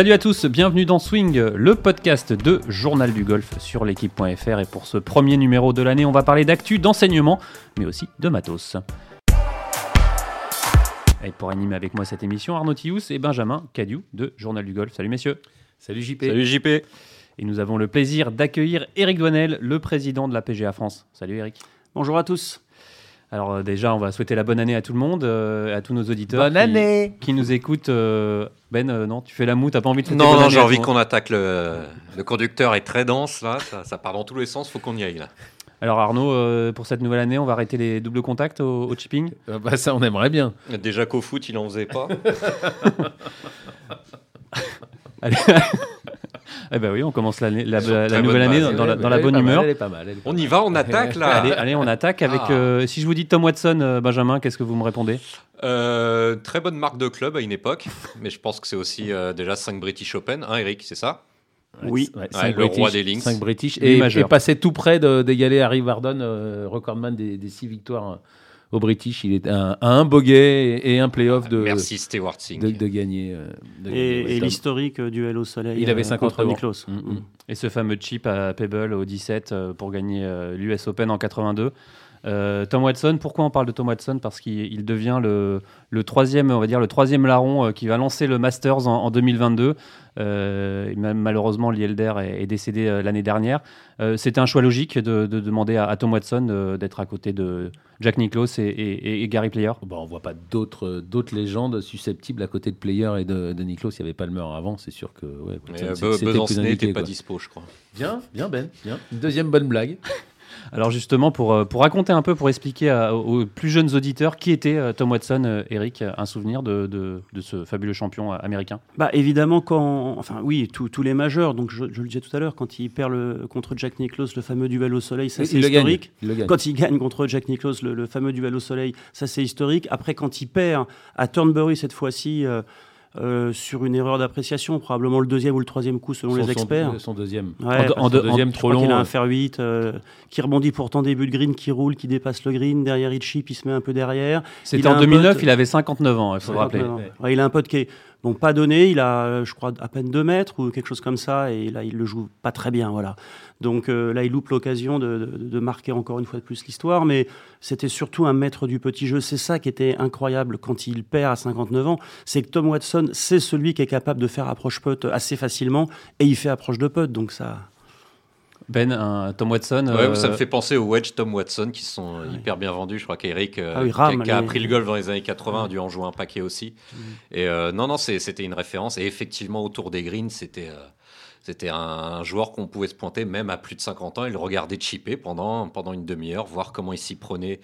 Salut à tous, bienvenue dans Swing, le podcast de Journal du Golf sur l'équipe.fr. Et pour ce premier numéro de l'année, on va parler d'actu, d'enseignement, mais aussi de matos. Et pour animer avec moi cette émission, Arnaud Thious et Benjamin Cadieu de Journal du Golf. Salut messieurs. Salut JP. Salut JP. Et nous avons le plaisir d'accueillir Eric Douanel, le président de la PGA France. Salut Eric. Bonjour à tous. Alors euh, déjà, on va souhaiter la bonne année à tout le monde, euh, à tous nos auditeurs. Bonne qui- année. Qui nous écoutent. euh, Ben, euh, non, tu fais la moue, t'as pas envie de Non, non, j'ai envie qu'on attaque le. Le conducteur est très dense là, ça, ça part dans tous les sens, faut qu'on y aille là. Alors Arnaud, euh, pour cette nouvelle année, on va arrêter les doubles contacts au, au chipping? Euh, bah, ça, on aimerait bien. Déjà qu'au foot, il en faisait pas. Allez. eh ben oui, on commence la, nouvelle année base. dans, dans la, dans bonne mal, humeur. mal, On y va, on attaque là. Allez, allez, on attaque avec. Ah. euh, si je vous dis Tom Watson, euh, Benjamin, qu'est-ce que vous me répondez? Euh, très bonne marque de club à une époque, mais je pense que c'est aussi euh, déjà 5 British Open, hein Eric, c'est ça? Oui. Ouais, Ouais, le roi British, des links. cinq British. Lui Et, et passé tout près de- d'égaler Harry Vardon, euh, recordman des, des six victoires euh, au British. Il est à un, à un bogey et, un playoff de, Merci Stewart Singh. de, de gagner. euh, de Et, et l'historique euh, duel au soleil Il avait euh, 59 contre ans. Niklos. Mm, mm. Et ce fameux chip à Pebble au 17 euh, pour gagner l'US Open en 82. Euh, Tom Watson, pourquoi on parle de Tom Watson? Parce qu'il il devient le, le troisième, on va dire le troisième larron euh, qui va lancer le Masters en, en 2022. Euh, ma- malheureusement, Lielder est, est décédé euh, l'année dernière. Euh, C'était un choix logique de, de demander à, à Tom Watson euh, d'être à côté de Jack Nicklaus et, et- et Gary Player. Bon, on voit pas d'autres légendes susceptibles à côté de Player et de, de Niklos. Il y avait Palmer avant, c'est sûr que. Ouais, euh, n'était pas dispo, je crois. Bien, bien Ben, bien. Une deuxième bonne blague. Alors justement, pour, euh, pour raconter un peu, pour expliquer à- aux plus jeunes auditeurs qui était euh, Tom Watson, euh, Eric, un souvenir de, de- de ce fabuleux champion américain Bah, évidemment, quand. Enfin, oui, tous tous les majeurs. Donc, je, je le disais tout à l'heure, quand il perd le, contre Jack Nicklaus le fameux duel au soleil, ça c'est il le gagne. historique. Il le gagne. Quand il gagne contre Jack Nicklaus le, le fameux duel au soleil, ça c'est historique. Après, quand il perd à Turnberry cette fois-ci. euh, euh, sur une erreur d'appréciation, probablement le deuxième ou le troisième coup selon Son- les experts. Son, deuxième. Ouais, en, deuxième Je trop crois long. qu'il a un fer 8 euh, qui rebondit pourtant début de green, qui roule, qui dépasse le green. Derrière, il chip, il se met un peu derrière. C'était Il a en un 2009, pote- il avait 59 ans, il faut le rappeler. 59 ans. Ouais, il a un pote qui est bon, pas donné, il a, euh, je crois, à peine 2 mètres ou quelque chose comme ça, et là, il le joue pas très bien, voilà. Donc euh, là, il loupe l'occasion de, marquer encore une fois de plus l'histoire, mais c'était surtout un maître du petit jeu. C'est ça qui était incroyable quand il perd à 59 ans, c'est que Tom Watson, c'est celui qui est capable de faire approche putt assez facilement, et il fait approche de putt, donc ça. Ben, un Tom Watson. Ouais, euh, ça me fait penser aux Wedge Tom Watson qui sont euh, hyper bien vendus. Je crois qu'Eric, euh, Ah oui, qui, a, qui a les- appris le golf dans les années 80, a dû en jouer un paquet aussi. Et euh, non, non, c'était une référence. Et effectivement, autour des greens, c'était euh, c'était un, joueur qu'on pouvait se pointer même à plus de 50 ans et le regarder chipper pendant, pendant une demi-heure, voir comment il s'y prenait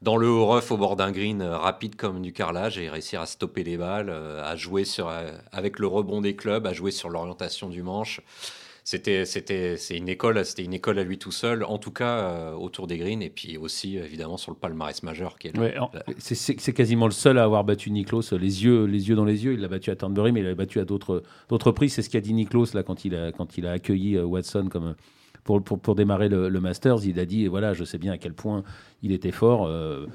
dans le haut rough au bord d'un green euh, rapide comme du carrelage et réussir à stopper les balles, euh, à jouer sur, euh, avec le rebond des clubs, à jouer sur l'orientation du manche. C'était, c'était, c'est une école, c'était une école à lui tout seul, en tout cas euh, autour des greens et puis aussi évidemment sur le palmarès majeur qui est là. ouais, C'est- C'est quasiment le seul à avoir battu Niklos, les yeux, les yeux dans les yeux. Il l'a battu à Turnberry, mais il l'a battu à d'autres d'autres reprises. C'est ce qu'a dit Niklos là, quand, il a, quand il a accueilli euh, Watson comme, pour, pour, pour démarrer le, le Masters. Il a dit voilà, je sais bien à quel point il était fort. euh,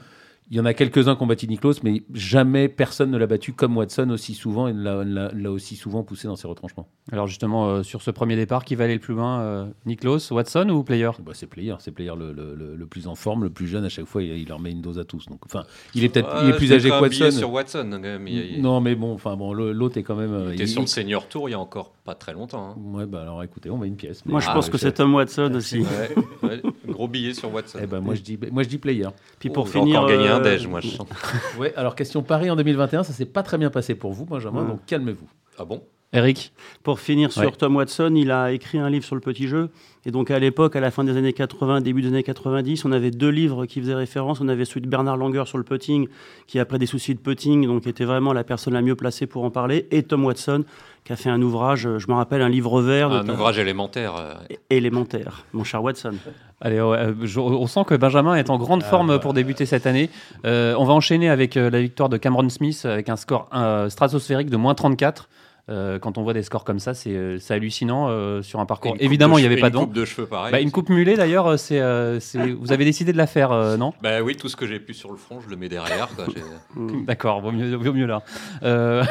il y en a quelques-uns qui ont battu Niklos, mais jamais personne ne l'a battu comme Watson aussi souvent et ne l'a- aussi souvent poussé dans ses retranchements. Alors justement, euh, sur ce premier départ, qui va aller le plus loin euh, Niklos, Watson ou Player? Bah, c'est Player, c'est Player le, le, le- le plus en forme, le plus jeune. À chaque fois, il, il leur met une dose à tous. Donc, enfin, il est peut-être il est Ouais, plus âgé que Watson. sur Watson. quand même. Il, il- Non, mais bon, enfin bon, l'autre est quand même. euh, il était il- sur le senior tour il y a encore pas très longtemps. hein. Ouais, bah alors écoutez, on met une pièce. Moi, je Ah, pense que c'est- Tom Watson aussi. Ouais, ouais, gros billet sur Watson. Eh ben, moi, je dis, moi, je dis player. Puis Oh, pour j'ai finir, un euh, déj, moi. Je sens. Ouais, alors question Paris en 2021, ça s'est pas très bien passé pour vous, Benjamin, Ouais. donc calmez-vous. Ah bon? Eric Pour finir sur Ouais. Tom Watson, il a écrit un livre sur le petit jeu. Et donc à l'époque, à la fin des années 80, début des années 90, on avait deux livres qui faisaient référence. On avait celui de Bernard Langer sur le putting, qui après des soucis de putting, donc était vraiment la personne la mieux placée pour en parler. Et Tom Watson, qui a fait un ouvrage, euh, je me rappelle, un livre vert Un ouvrage élémentaire. euh, élémentaire, mon cher Watson. Allez, euh, on sent que Benjamin est en grande Ah, forme bah. pour débuter cette année. Euh, on va enchaîner avec la victoire de Cameron Smith avec un score euh, stratosphérique de moins 34. Euh, quand on voit des scores comme ça, c'est euh, hallucinant euh, sur un parcours. Une Évidemment, de il n'y avait pas une de vent. coupe de cheveux pareil. Bah, une coupe mulet d'ailleurs, c'est, vous avez décidé de la faire, euh, non? Bah oui, tout ce que j'ai pu sur le front, je le mets derrière. D'accord, vaut mieux, vaut mieux là.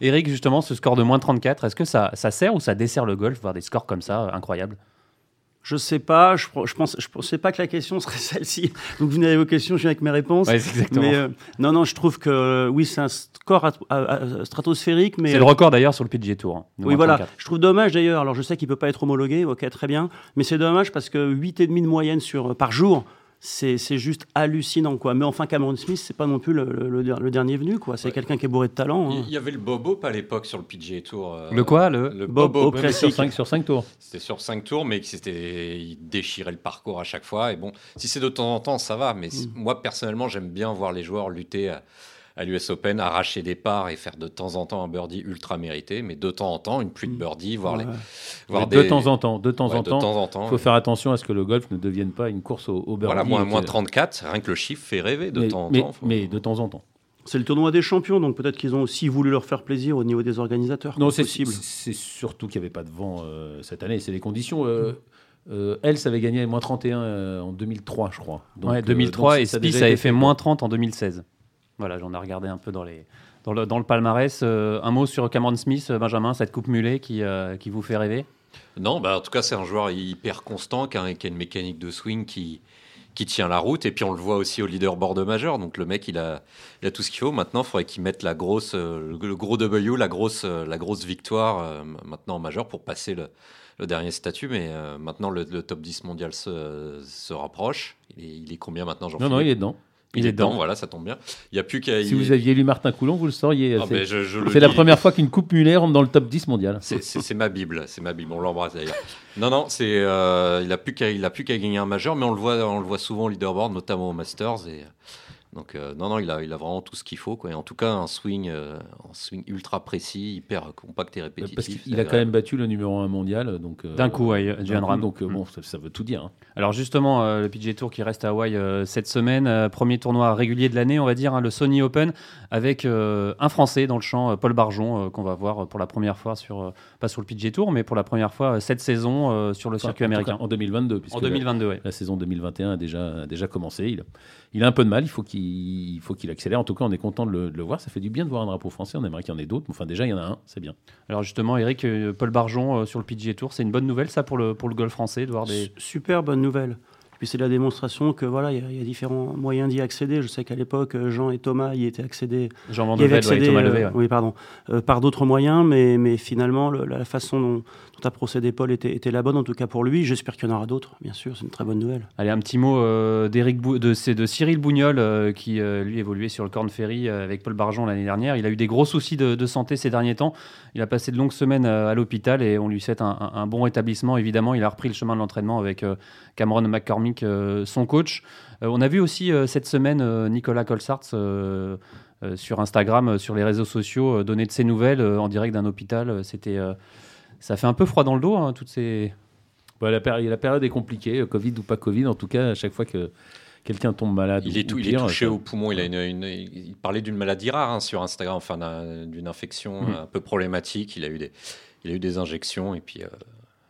Eric, justement, ce score de moins 34, est-ce que ça, ça sert ou ça dessert le golf, voir des scores comme ça, incroyables? Je sais pas, je, je pense, je pensais pas que la question serait celle-ci. Donc vous venez avec vos questions, je viens avec mes réponses. Ouais, exactement. mais euh, non, non, je trouve que euh, oui, c'est un score at- à- à- stratosphérique, mais C'est le record d'ailleurs sur le PGA Tour. hein, Oui, voilà. 34. Je trouve dommage d'ailleurs. Alors, je sais qu'il peut pas être homologué, ok, très bien. Mais c'est dommage parce que 8,5 de moyenne sur, par jour, c'est c'est juste hallucinant, quoi. Mais enfin, Cameron Smith, c'est pas non plus le, le- dernier venu, quoi. C'est Ouais. quelqu'un qui est bourré de talent. hein. Il y avait le Bobo à l'époque sur le PGA Tour. euh, Le quoi le... Le Bob Bobo. Ouais, mais sur classique. 5 sur cinq tours. C'était sur 5 tours, mais qui s'était- il déchirait le parcours à chaque fois. Et bon, si c'est de temps en temps, ça va. Mais Mm. moi, personnellement, j'aime bien voir les joueurs lutter à, à l'US Open, arracher des parts et faire de temps en temps un birdie ultra mérité. Mais de temps en temps, une pluie de Mm. birdie, voir Ouais. les. Voir Mais De temps en temps, de temps ouais, en de temps. temps en temps. Il faut faire attention à ce que le golf ne devienne pas une course au, au birdie. Voilà, moins, moins 34, rien que le chiffre fait rêver de mais, temps en mais- temps. Faut- mais de temps en temps. C'est le tournoi des champions, donc peut-être qu'ils ont aussi voulu leur faire plaisir au niveau des organisateurs. Non, c'est possible. c'est surtout qu'il n'y avait pas de vent euh, cette année. C'est les conditions. Euh, euh, Els avait gagné moins 31 euh, en 2003, je crois. Donc, Ouais, euh, 2003 donc et déjà avait fait moins 30 en 2016. Voilà, j'en ai regardé un peu dans, les, dans, le, dans le palmarès. Euh, un mot sur Cameron Smith, euh, Benjamin, cette coupe mulet qui, euh, qui vous fait rêver? Non, bah, en tout cas, c'est un joueur hyper constant qui a, qui a une mécanique de swing qui, qui tient la route. Et puis, on le voit aussi au leaderboard majeur. Donc, le mec, il a, il a tout ce qu'il faut. Maintenant, il faudrait qu'il mette la grosse, le gros W, la grosse, la grosse victoire euh, maintenant en majeur pour passer le, le dernier statut. Mais euh, maintenant, le, le top 10 mondial se, se rapproche. Il est, il est combien maintenant, jean Non, non, il est dedans. Il est dedans, voilà, ça tombe bien. Il n'y a plus qu'à. Si vous aviez lu Martin Coulon, vous le sauriez. Ah, c'est ben, la première fois qu'une coupe mulet rentre dans le top 10 mondial. C'est- ma Bible, c'est ma Bible. On l'embrasse d'ailleurs. Non, non, c'est euh, il a plus qu'à il a plus qu'à gagner un majeur, mais on le voit on le voit souvent au leaderboard, notamment au Masters. Et donc euh, non, non, il a il a vraiment tout ce qu'il faut. Quoi. Et en tout cas, un swing euh, un swing ultra précis, hyper compact et répétitif. Parce qu'il a quand même battu le numéro 1 mondial. donc, euh, D'un coup, ouais, d'un coup. Donc euh, Mm. bon, ça, ça veut tout dire. hein. Alors justement, euh, le PGA Tour qui reste à Hawaï euh, cette semaine, euh, premier tournoi régulier de l'année, on va dire, hein, le Sony Open, avec euh, un Français dans le champ, euh, Paul Barjon, euh, qu'on va voir pour la première fois, sur, euh, pas sur le PGA Tour, mais pour la première fois euh, cette saison euh, sur le Enfin, circuit en américain. cas, En 2022. puisque En la- 2022, ouais. La, saison 2021 a déjà, a déjà commencé. Il, il a un peu de mal. Il faut qu'il il faut qu'il accélère. En tout cas, on est content de le, de le voir. Ça fait du bien de voir un drapeau français. On aimerait qu'il y en ait d'autres. Enfin, déjà, il y en a un. C'est bien. Alors justement, Eric, euh, Paul Barjon euh, sur le PGA Tour, c'est une bonne nouvelle ça pour le, pour le golf français de voir des... Su- Super bonne nouvelle. Puis c'est la démonstration que voilà, il y, a- il y a différents moyens d'y accéder. Je sais qu'à l'époque, euh, Jean et Thomas y étaient accédés Jean Van ouais, accédé, Thomas Levé. ouais. oui, pardon, euh, par d'autres moyens, mais, mais finalement, le- la, la façon dont, dont a procédé Paul était, la bonne, en tout cas pour lui. J'espère qu'il y en aura d'autres, bien sûr, c'est une très bonne nouvelle. Allez, un petit mot euh, Bou- de, c'est de Cyril Bougnol, euh, qui euh, lui évoluait sur le Corn Ferry euh, avec Paul Barjon l'année dernière. Il a eu des gros soucis de, santé ces derniers temps. Il a passé de longues semaines à l'hôpital et on lui souhaite un, bon rétablissement. Évidemment, il a repris le chemin de l'entraînement avec Cameron McCormick, son coach. On a vu aussi cette semaine Nicolas Colsarts euh, sur Instagram, sur les réseaux sociaux, donner de ses nouvelles en direct d'un hôpital. C'était, ça fait un peu froid dans le dos, hein, toutes ces. La, péri- la période est compliquée. euh, Covid ou pas Covid. En tout cas, à chaque fois que quelqu'un tombe malade, Il est, tout- ou il est pire, touché ça- au poumon. Il, a une, une- il parlait d'une maladie rare hein, sur Instagram, enfin d'un- d'une infection Mm. un peu problématique. Il a eu des, il a eu des injections et puis euh,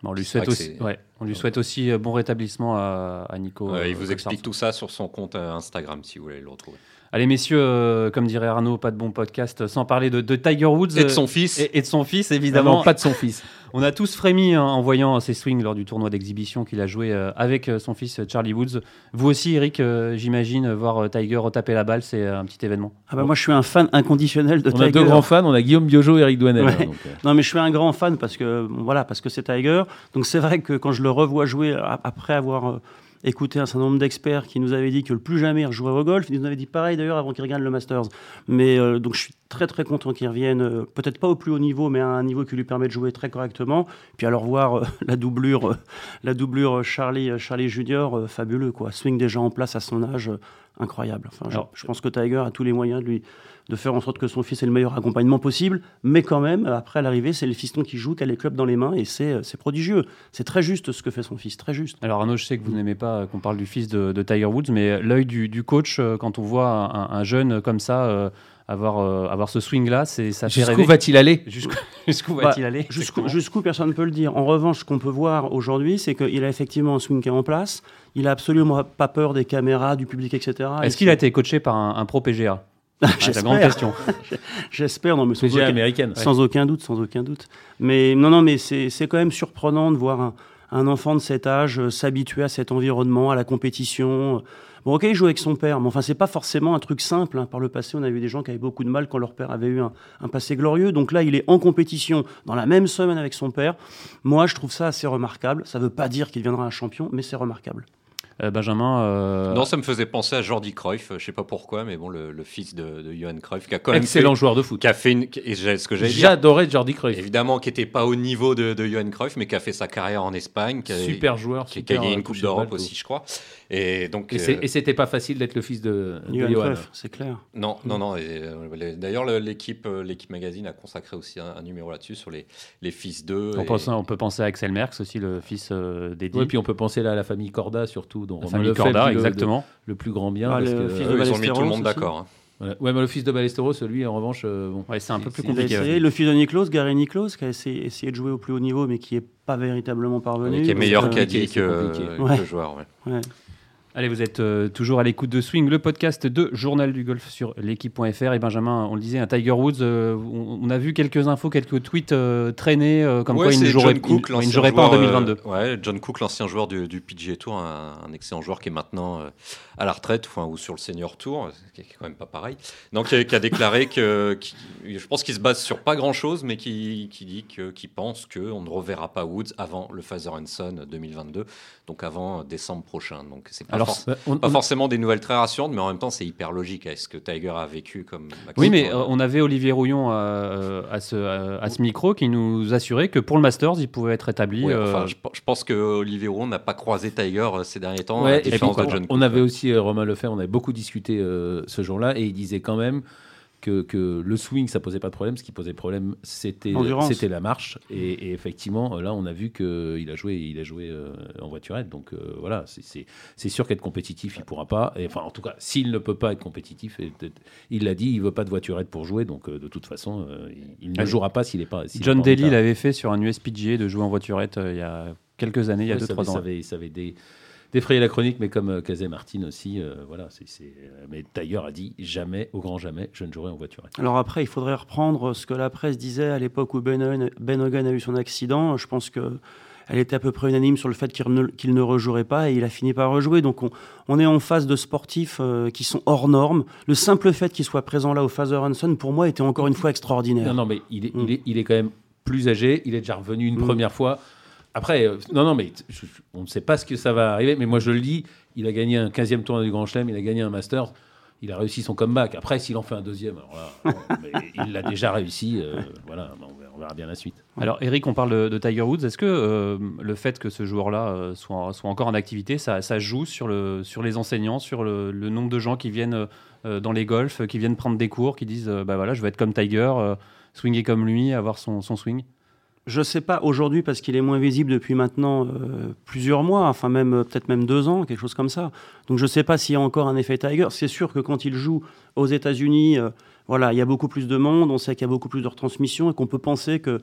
on lui souhaite aussi, c'est- ouais, on lui souhaite aussi euh, bon rétablissement à, à Nico. euh, il vous explique tout ça sur son compte Instagram si vous voulez le retrouver. Allez, messieurs, euh, comme dirait Arnaud, pas de bon podcast sans parler de, de Tiger Woods Et de euh, son fils. et, et de son fils, évidemment. non, pas de son fils. On a tous frémi hein, en voyant ses swings lors du tournoi d'exhibition qu'il a joué euh, avec euh, son fils euh, Charlie Woods. Vous aussi, Eric, euh, j'imagine, euh, voir euh, Tiger retaper la balle, c'est euh, un petit événement. Ah bah moi, je suis un fan inconditionnel de On Tiger. a deux grands fans. On a Guillaume Biojo et Eric Douanel. Ouais. euh, Non, mais je suis un grand fan parce que bon, voilà, parce que c'est Tiger. Donc c'est vrai que quand je le revois jouer après avoir euh, écouté un certain nombre d'experts qui nous avaient dit que le plus jamais il rejouerait au golf, ils nous avaient dit pareil d'ailleurs avant qu'il regagne le Masters. Mais euh, donc je suis très très content qu'il revienne, euh, peut-être pas au plus haut niveau, mais à un niveau qui lui permet de jouer très correctement. Puis alors voir euh, la doublure, euh, la doublure Charlie Charlie Junior, fabuleux quoi. Swing déjà en place à son âge, incroyable. Enfin, je, Alors- je pense que Tiger a tous les moyens de lui de faire en sorte que son fils ait le meilleur accompagnement possible, mais quand même, après à l'arrivée, c'est le fiston qui joue, qui a les clubs dans les mains, et c'est euh, c'est prodigieux. C'est très juste ce que fait son fils, très juste. Alors Arnaud, je sais que vous n'aimez pas qu'on parle du fils de, de Tiger Woods, mais l'œil du, du coach, euh, quand on voit un, un jeune comme ça, euh, avoir, euh, avoir ce swing-là, c'est ça Jusqu'où rêver. va-il aller? Jusqu'où Bah, va-t-il aller Jusqu'où, personne ne peut le dire. En revanche, ce qu'on peut voir aujourd'hui, c'est qu'il a effectivement un swing qui est en place. Il a absolument pas peur des caméras, du public, etc. Est-ce qu'il a été coaché par un, un pro PGA C'est la grande question. J'espère, non, mais sans, aucun, américaine. sans aucun doute, sans aucun doute. Mais non, non, mais c'est, c'est quand même surprenant de voir un, un enfant de cet âge euh, s'habituer à cet environnement, à la compétition. Bon, ok, il joue avec son père, mais enfin, c'est pas forcément un truc simple. hein. Par le passé, on a vu des gens qui avaient beaucoup de mal quand leur père avait eu un, un passé glorieux. Donc là, il est en compétition dans la même semaine avec son père. Moi, je trouve ça assez remarquable. Ça veut pas dire qu'il deviendra un champion, mais c'est remarquable. Euh, Benjamin, euh, Non, ça me faisait penser à Jordi Cruyff, je sais pas pourquoi, mais bon, le, le fils de, de Johan Cruyff, qui a quand même Excellent fait, joueur de foot. qui a fait une, et ce que J'adorais Jordi Cruyff. évidemment, qui était pas au niveau de, de Johan Cruyff, mais qui a fait sa carrière en Espagne, qui a, Super joueur. qui, a gagné euh, une Coupe d'Europe aussi, je crois. Et donc, Et euh, et c'était pas facile d'être le fils de, de Johan c'est clair. non, non, non. et, euh, D'ailleurs, le- l'équipe, euh, l'équipe magazine a consacré aussi un, un numéro là-dessus sur les, les fils d'eux. on, et- pense- on peut penser à Axel Merckx aussi, le fils euh, d'Eddie. Ouais, puis on peut penser là à la famille Corda surtout, dont la famille Lefebvre Corda, le- exactement. le plus grand bien. Ah, parce le que- fils de eux, ils ont mis tout le Ballesteros monde d'accord. hein. Voilà. Ouais, mais le fils de Ballesteros, lui, en revanche, euh, bon. Ouais, c'est un peu plus compliqué. essayé. Le fils de Niklos, Gary Niklos, qui a essayé, essayé de jouer au plus haut niveau, mais qui n'est pas véritablement parvenu. qui est meilleur caddie c'est que, que Ouais. joueur. ouais. Allez, vous êtes euh, toujours à l'écoute de Swing, le podcast de Journal du Golf sur l'équipe.fr. Et Benjamin, on le disait, un Tiger Woods, euh, on, on a vu quelques infos, quelques tweets euh, traînés, euh, comme Ouais, quoi il ne jouerait, John Cook, il- il ne l'ancien jouerait pas en joueur, 2022. euh, ouais, John Cook, l'ancien joueur du, du PGA Tour, un, un excellent joueur qui est maintenant à la retraite, enfin, ou sur le Senior Tour, ce qui est quand même pas pareil. Donc, qui a, déclaré que, qui- je pense qu'il se base sur pas grand chose, mais qui, qui dit que, qui pense qu'on ne reverra pas Woods avant le Father and Son 2022, donc avant décembre prochain. Donc, c'est pas, Alors, forc- on- pas on- forcément des nouvelles très rassurantes, mais en même temps, c'est hyper logique. Est-ce que Tiger a vécu comme Maxime Oui, mais euh, on avait Olivier Rouillon euh, à, ce, à, à ce micro qui nous assurait que pour le Masters, il pouvait être établi. Ouais, euh, enfin, je, je pense que Olivier Rouron n'a pas croisé Tiger ces derniers temps, à Ouais, la et puis, différence de on- John on Cook. avait aussi Romain Lefebvre, on avait beaucoup discuté ce jour-là, et il disait quand même que, que le swing, ça posait pas de problème. Ce qui posait problème, c'était la marche. Et, et effectivement, là, on a vu qu'il a joué, il a joué euh, en voiturette. Donc euh, voilà, c'est- sûr qu'être compétitif, il pourra pas. Et, enfin, en tout cas, s'il ne peut pas être compétitif, et il l'a dit, il veut pas de voiturette pour jouer. Donc euh, de toute façon, il, il ne jouera pas s'il est pas. est John Daly l'avait fait sur un USPGA de jouer en voiturette il y a quelques années, il y a Ouais, ça 2-3 avait- ans. Ça avait, ça avait dé- défrayé la chronique, mais comme euh, Kazé Martin aussi, euh, voilà. c'est c'est- euh, mais Tailleur a dit jamais, au grand jamais, je ne jouerai en voiture. Alors après, il faudrait reprendre ce que la presse disait à l'époque où Ben Hogan, Ben Hogan a eu son accident. Je pense que elle était à peu près unanime sur le fait qu'il ne, qu'il ne rejouerait pas et il a fini par rejouer. Donc on, on est en face de sportifs euh, qui sont hors normes. Le simple fait qu'il soit présent là au Father Hanson, pour moi, était encore une fois extraordinaire. Non, non, mais il est, Mm. il, est, il est quand même plus âgé. Il est déjà revenu une Mm. première fois. Après, euh, non, non, mais je- on ne sait pas ce que ça va arriver. Mais moi, je le dis, il a gagné un 15e tournoi du Grand Chelem, il a gagné un Masters. Il a réussi son comeback. Après, s'il en fait un deuxième, alors là, bon, mais il l'a déjà réussi. euh, voilà, on verra, on verra bien la suite. Alors, Eric, on parle de, de Tiger Woods. Est-ce que euh, le fait que ce joueur-là soit, soit encore en activité, ça, ça joue sur, le, sur les enseignants, sur le, le nombre de gens qui viennent euh, dans les golfs, qui viennent prendre des cours, qui disent euh, bah voilà, je veux être comme Tiger, euh, swinguer comme lui, avoir son, son swing? Je ne sais pas aujourd'hui parce qu'il est moins visible depuis maintenant euh, plusieurs mois, enfin même euh, peut-être même deux ans, quelque chose comme ça. Donc je ne sais pas s'il y a encore un effet Tiger. C'est sûr que quand il joue aux États-Unis, euh, voilà, il y a beaucoup plus de monde, on sait qu'il y a beaucoup plus de retransmissions et qu'on peut penser que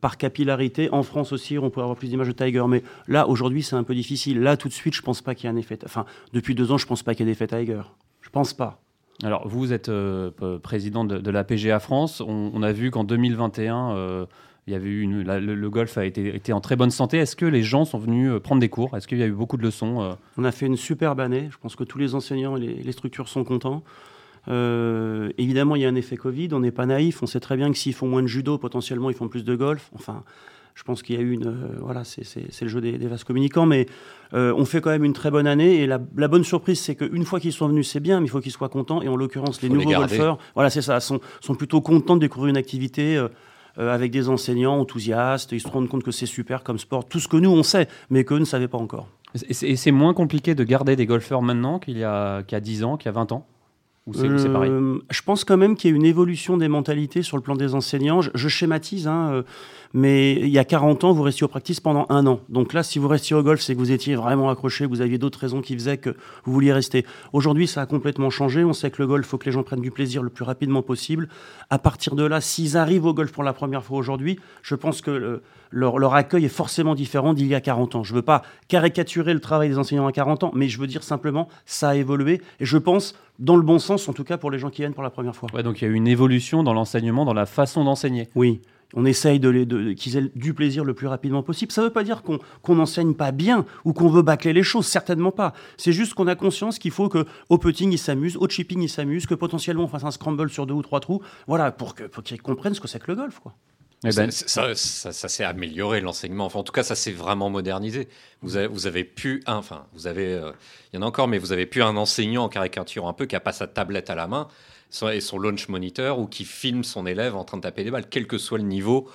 par capillarité, en France aussi, on pourrait avoir plus d'images de Tiger. Mais là, aujourd'hui, c'est un peu difficile. Là, tout de suite, je pense pas qu'il y ait un effet. Enfin, depuis deux ans, je pense pas qu'il y ait d'effet Tiger. Je pense pas. Alors, vous êtes président de, la PGA France. On, a vu qu'en 2021, euh, il y avait eu une, la- le, le golf a été, été en très bonne santé. Est-ce que les gens sont venus euh, prendre des cours? Est-ce qu'il y a eu beaucoup de leçons euh? On a fait une superbe année. Je pense que tous les enseignants et les, les structures sont contents. Euh, évidemment, il y a un effet Covid. On n'est pas naïf. On sait très bien que s'ils font moins de judo, potentiellement, ils font plus de golf. Enfin, je pense qu'il y a eu une. euh, voilà, c'est le jeu des, des vases communicants. Mais euh, on fait quand même une très bonne année. Et la, la bonne surprise, c'est qu'une fois qu'ils sont venus, c'est bien, mais il faut qu'ils soient contents. Et en l'occurrence, les nouveaux golfeurs, voilà, c'est ça, sont, sont plutôt contents de découvrir une activité. Euh, avec des enseignants enthousiastes, ils se rendent compte que c'est super comme sport, tout ce que nous on sait, mais qu'eux ne savaient pas encore. Et c'est- moins compliqué de garder des golfeurs maintenant qu'il y y a 10 ans, qu'il y a 20 ans? C'est pareil Euh, je pense quand même qu'il y a une évolution des mentalités sur le plan des enseignants. Je, schématise, hein, euh, mais il y a 40 ans, vous restiez au practice pendant un an. Donc là, si vous restiez au golf, c'est que vous étiez vraiment accroché, vous aviez d'autres raisons qui faisaient que vous vouliez rester. Aujourd'hui, ça a complètement changé. On sait que le golf, il faut que les gens prennent du plaisir le plus rapidement possible. À partir de là, s'ils arrivent au golf pour la première fois aujourd'hui, je pense que leur, leur accueil est forcément différent d'il y a 40 ans. Je ne veux pas caricaturer le travail des enseignants à 40 ans, mais je veux dire simplement, ça a évolué. Et je pense dans le bon sens, en tout cas pour les gens qui viennent pour la première fois. Ouais, donc il y a eu une évolution dans l'enseignement, dans la façon d'enseigner. Oui, on essaye de qu'ils aient du plaisir le plus rapidement possible. Ça ne veut pas dire qu'on n'enseigne pas bien ou qu'on veut bâcler les choses, certainement pas. C'est juste qu'on a conscience qu'il faut que au putting ils s'amusent, au chipping ils s'amusent, que potentiellement on fasse un scramble sur deux ou trois trous, voilà, pour qu'ils comprennent ce que c'est que le golf. Quoi. Eh ben, Ça, ça, s'est amélioré l'enseignement. En tout cas, ça s'est vraiment modernisé. Vous avez, vous pu, un- enfin, vous avez, euh, il y en a encore, mais vous avez pu un enseignant en caricature un peu qui a pas sa tablette à la main et son launch monitor ou qui filme son élève en train de taper des balles, quel que soit le niveau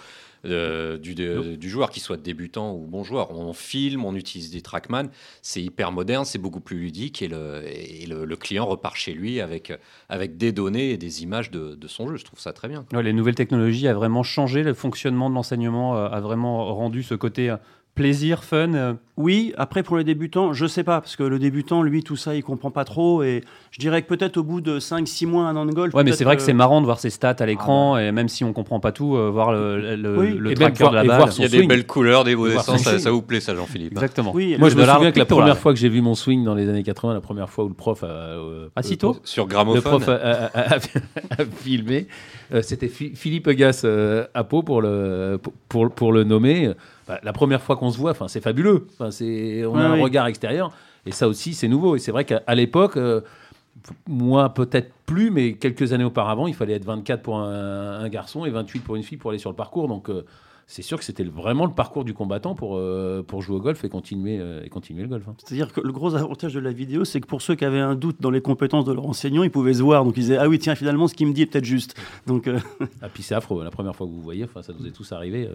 euh, du, de- du joueur, qu'il soit débutant ou bon joueur. On filme, on utilise des trackman, c'est hyper moderne, c'est beaucoup plus ludique et le, et le, le client repart chez lui avec, avec des données et des images de, de son jeu. Je trouve ça très bien. ouais, les nouvelles technologies a vraiment changé le fonctionnement de l'enseignement, euh, a vraiment rendu ce côté euh, plaisir, fun. euh, Oui, après pour les débutants, je sais pas, parce que le débutant, lui, tout ça, il comprend pas trop. Et je dirais que peut-être au bout de 5-6 mois, un an de golf. Ouais, mais c'est vrai que c'est marrant de voir ses stats à l'écran, et même si on comprend pas tout, euh, voir le, le, Oui. le tracker voir- de la balle. Il y a des swing. belles couleurs, des beaux dessins, ça, vous plaît, ça, Jean-Philippe hein Exactement. Oui, Moi, le- je me souviens que la première fois que j'ai vu mon swing dans les années 80, la première fois où le prof a. euh, Ah, si euh, tôt Sur Le gramophone. prof a, a- a- a- a filmé. Euh, C'était Phi- Philippe Gas euh, à Pau pour le, pour, pour le nommer. Bah, la première fois qu'on se voit, enfin, c'est fabuleux. Enfin, c'est, on a un oui. regard extérieur. Et ça aussi, c'est nouveau. Et c'est vrai qu'à l'époque, euh, moi, peut-être plus, mais quelques années auparavant, il fallait être 24 pour un, un garçon et 28 pour une fille pour aller sur le parcours. Donc, euh, c'est sûr que c'était vraiment le parcours du combattant pour, euh, pour jouer au golf et continuer, euh, et continuer le golf. hein. C'est-à-dire que le gros avantage de la vidéo, c'est que pour ceux qui avaient un doute dans les compétences de leur enseignant, ils pouvaient se voir. Donc ils disaient Ah oui, tiens, finalement, ce qu'il me dit est peut-être juste. Donc euh, Ah, puis c'est affreux. La première fois que vous voyez, enfin, ça nous est tous arrivé.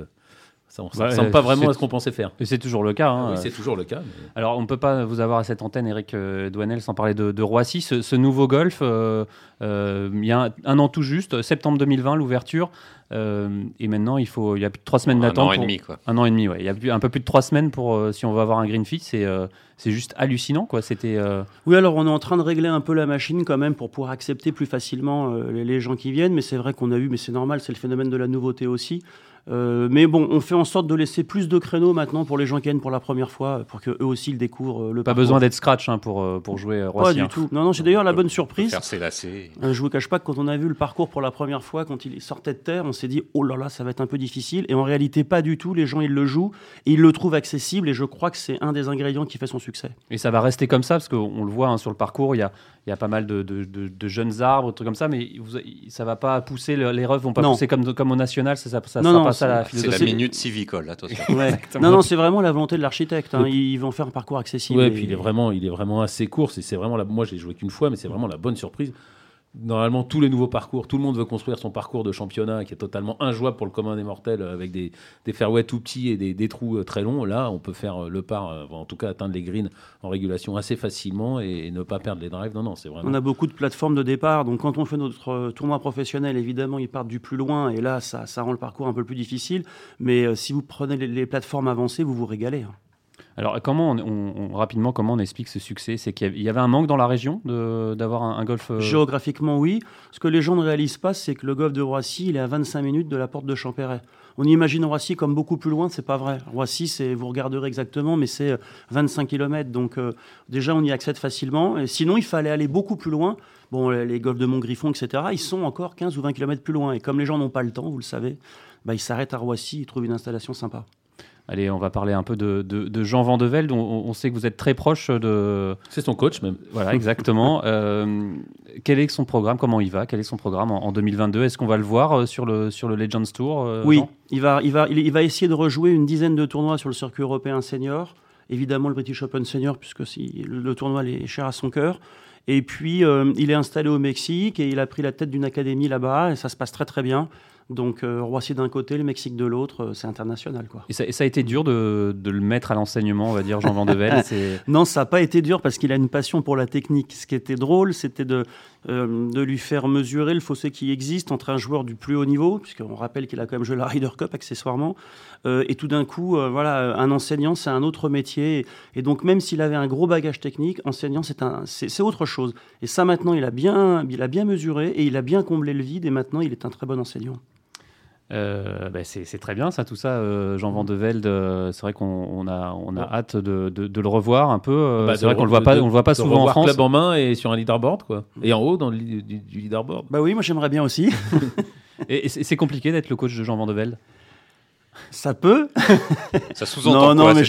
Ça ne Ouais, ressemble pas vraiment à ce qu'on pensait faire. Et c'est toujours le cas. hein. Oui, c'est toujours le cas. mais- Alors, on ne peut pas vous avoir à cette antenne, Eric euh, Douanel, sans parler de, de Roissy. Ce, ce nouveau golf, euh, euh, il y a un, un an tout juste, septembre 2020, l'ouverture. Euh, et maintenant, il, faut, il y a plus de trois semaines un d'attente. an et pour- demi, quoi. Un an et demi, ouais. Il y a plus- un peu plus de trois semaines pour euh, si on veut avoir un green fit. C'est euh, c'est juste hallucinant, quoi. C'était. euh, Oui, alors on est en train de régler un peu la machine quand même pour pouvoir accepter plus facilement euh, les, les gens qui viennent, mais c'est vrai qu'on a eu, mais c'est normal, c'est le phénomène de la nouveauté aussi. Euh, mais bon, on fait en sorte de laisser plus de créneaux maintenant pour les gens qui viennent pour la première fois, pour qu'eux aussi le découvrent. euh, le pas parcours. besoin d'être scratch hein, pour, euh, pour jouer euh, Pas du hein. tout. Non, non, j'ai d'ailleurs la bonne surprise. Euh, Je vous cache pas que quand on a vu le parcours pour la première fois, quand il sortait de terre, on s'est dit oh là là, ça va être un peu difficile. Et en réalité, pas du tout. Les gens ils le jouent et ils le trouvent accessible. Et je crois que c'est un des ingrédients qui fait son succès. Et ça va rester comme ça, parce qu'on le voit hein, sur le parcours, il y a, il y a pas mal de, de- de- de jeunes arbres, des trucs comme ça, mais vous, ça va pas pousser, le- les refs vont pas Non. pousser comme, comme au national, ça, ça, ça Non, sera non, pas ça la c'est- C'est la philosophie. minute civicole, attention. Ouais. non, non, c'est vraiment la volonté de l'architecte. hein. Ils vont faire un parcours accessible. Ouais, et- puis il est vraiment, il est vraiment assez court. C'est c'est vraiment la, moi, j'ai joué qu'une fois, mais c'est vraiment la bonne surprise. Normalement, tous les nouveaux parcours, tout le monde veut construire son parcours de championnat qui est totalement injouable pour le commun des mortels euh, avec des, des fairways tout petits et des, des trous euh, très longs. Là, on peut faire euh, le par, en tout cas atteindre les greens en régulation assez facilement et, ne pas perdre les drives. Non, non, c'est vraiment. On a beaucoup de plateformes de départ, donc quand on fait notre tournoi professionnel, évidemment, ils partent du plus loin, et là, ça, ça rend le parcours un peu plus difficile. Mais si vous prenez les, les plateformes avancées, vous vous régalez. hein. Alors, comment rapidement, comment on explique ce succès? C'est qu'il y avait- un manque dans la région d'avoir un, golf. euh, Géographiquement, oui. Ce que les gens ne réalisent pas, c'est que le golfe de Roissy, il est à 25 minutes de la porte de Champéret. On imagine Roissy comme beaucoup plus loin, c'est pas vrai. Roissy, vous regarderez exactement, mais c'est euh, 25 km. Donc, euh, déjà, on y accède facilement. Sinon, il fallait aller beaucoup plus loin. Bon, les les golfs de Montgriffon, etc., ils sont encore 15 ou 20 km plus loin. Et comme les gens n'ont pas le temps, vous le savez, bah, ils s'arrêtent à Roissy, ils trouvent une installation sympa. Allez, on va parler un peu de, de- de Jean Vandevelde. On, on sait que vous êtes très proche de. C'est son coach même. Voilà, exactement. Euh, quel est son programme? Comment il va? Quel est son programme en, en 2022 Est-ce qu'on va le voir euh, sur le, sur le Legends Tour euh, Oui, il va, il, va, il, il va essayer de rejouer une dizaine de tournois sur le circuit européen senior. Évidemment, le British Open senior, puisque si, le, le tournoi est cher à son cœur. Et puis, euh, il est installé au Mexique et il a pris la tête d'une académie là-bas et ça se passe très très bien. Donc, euh, Roissy d'un côté, le Mexique de l'autre, euh, c'est international. quoi. Et ça, et ça a été dur de, de le mettre à l'enseignement, on va dire, Jean Vandevelde. c'est- Non, ça n'a pas été dur parce qu'il a une passion pour la technique. Ce qui était drôle, c'était de. euh, de lui faire mesurer le fossé qui existe entre un joueur du plus haut niveau, puisqu'on rappelle qu'il a quand même joué la Ryder Cup accessoirement, et tout d'un coup, voilà, un enseignant, c'est un autre métier. Et, donc, même s'il avait un gros bagage technique, enseignant, c'est, autre chose. Et ça, maintenant, il a, bien, il a bien mesuré et il a bien comblé le vide, et maintenant, il est un très bon enseignant. Euh, bah, c'est très bien ça, tout ça. Euh, Jean Van de Velde, euh, c'est vrai qu'on a, on a hâte de, de, le revoir un peu. Bah, c'est vrai qu'on le voit pas, on le voit pas souvent en France. club en main et sur un leaderboard quoi, et en haut dans le du, leaderboard. Bah oui, moi j'aimerais bien aussi. et, c'est compliqué d'être le coach de Jean Van de Velde? Ça peut. Ça sous-entend. Non, non, mais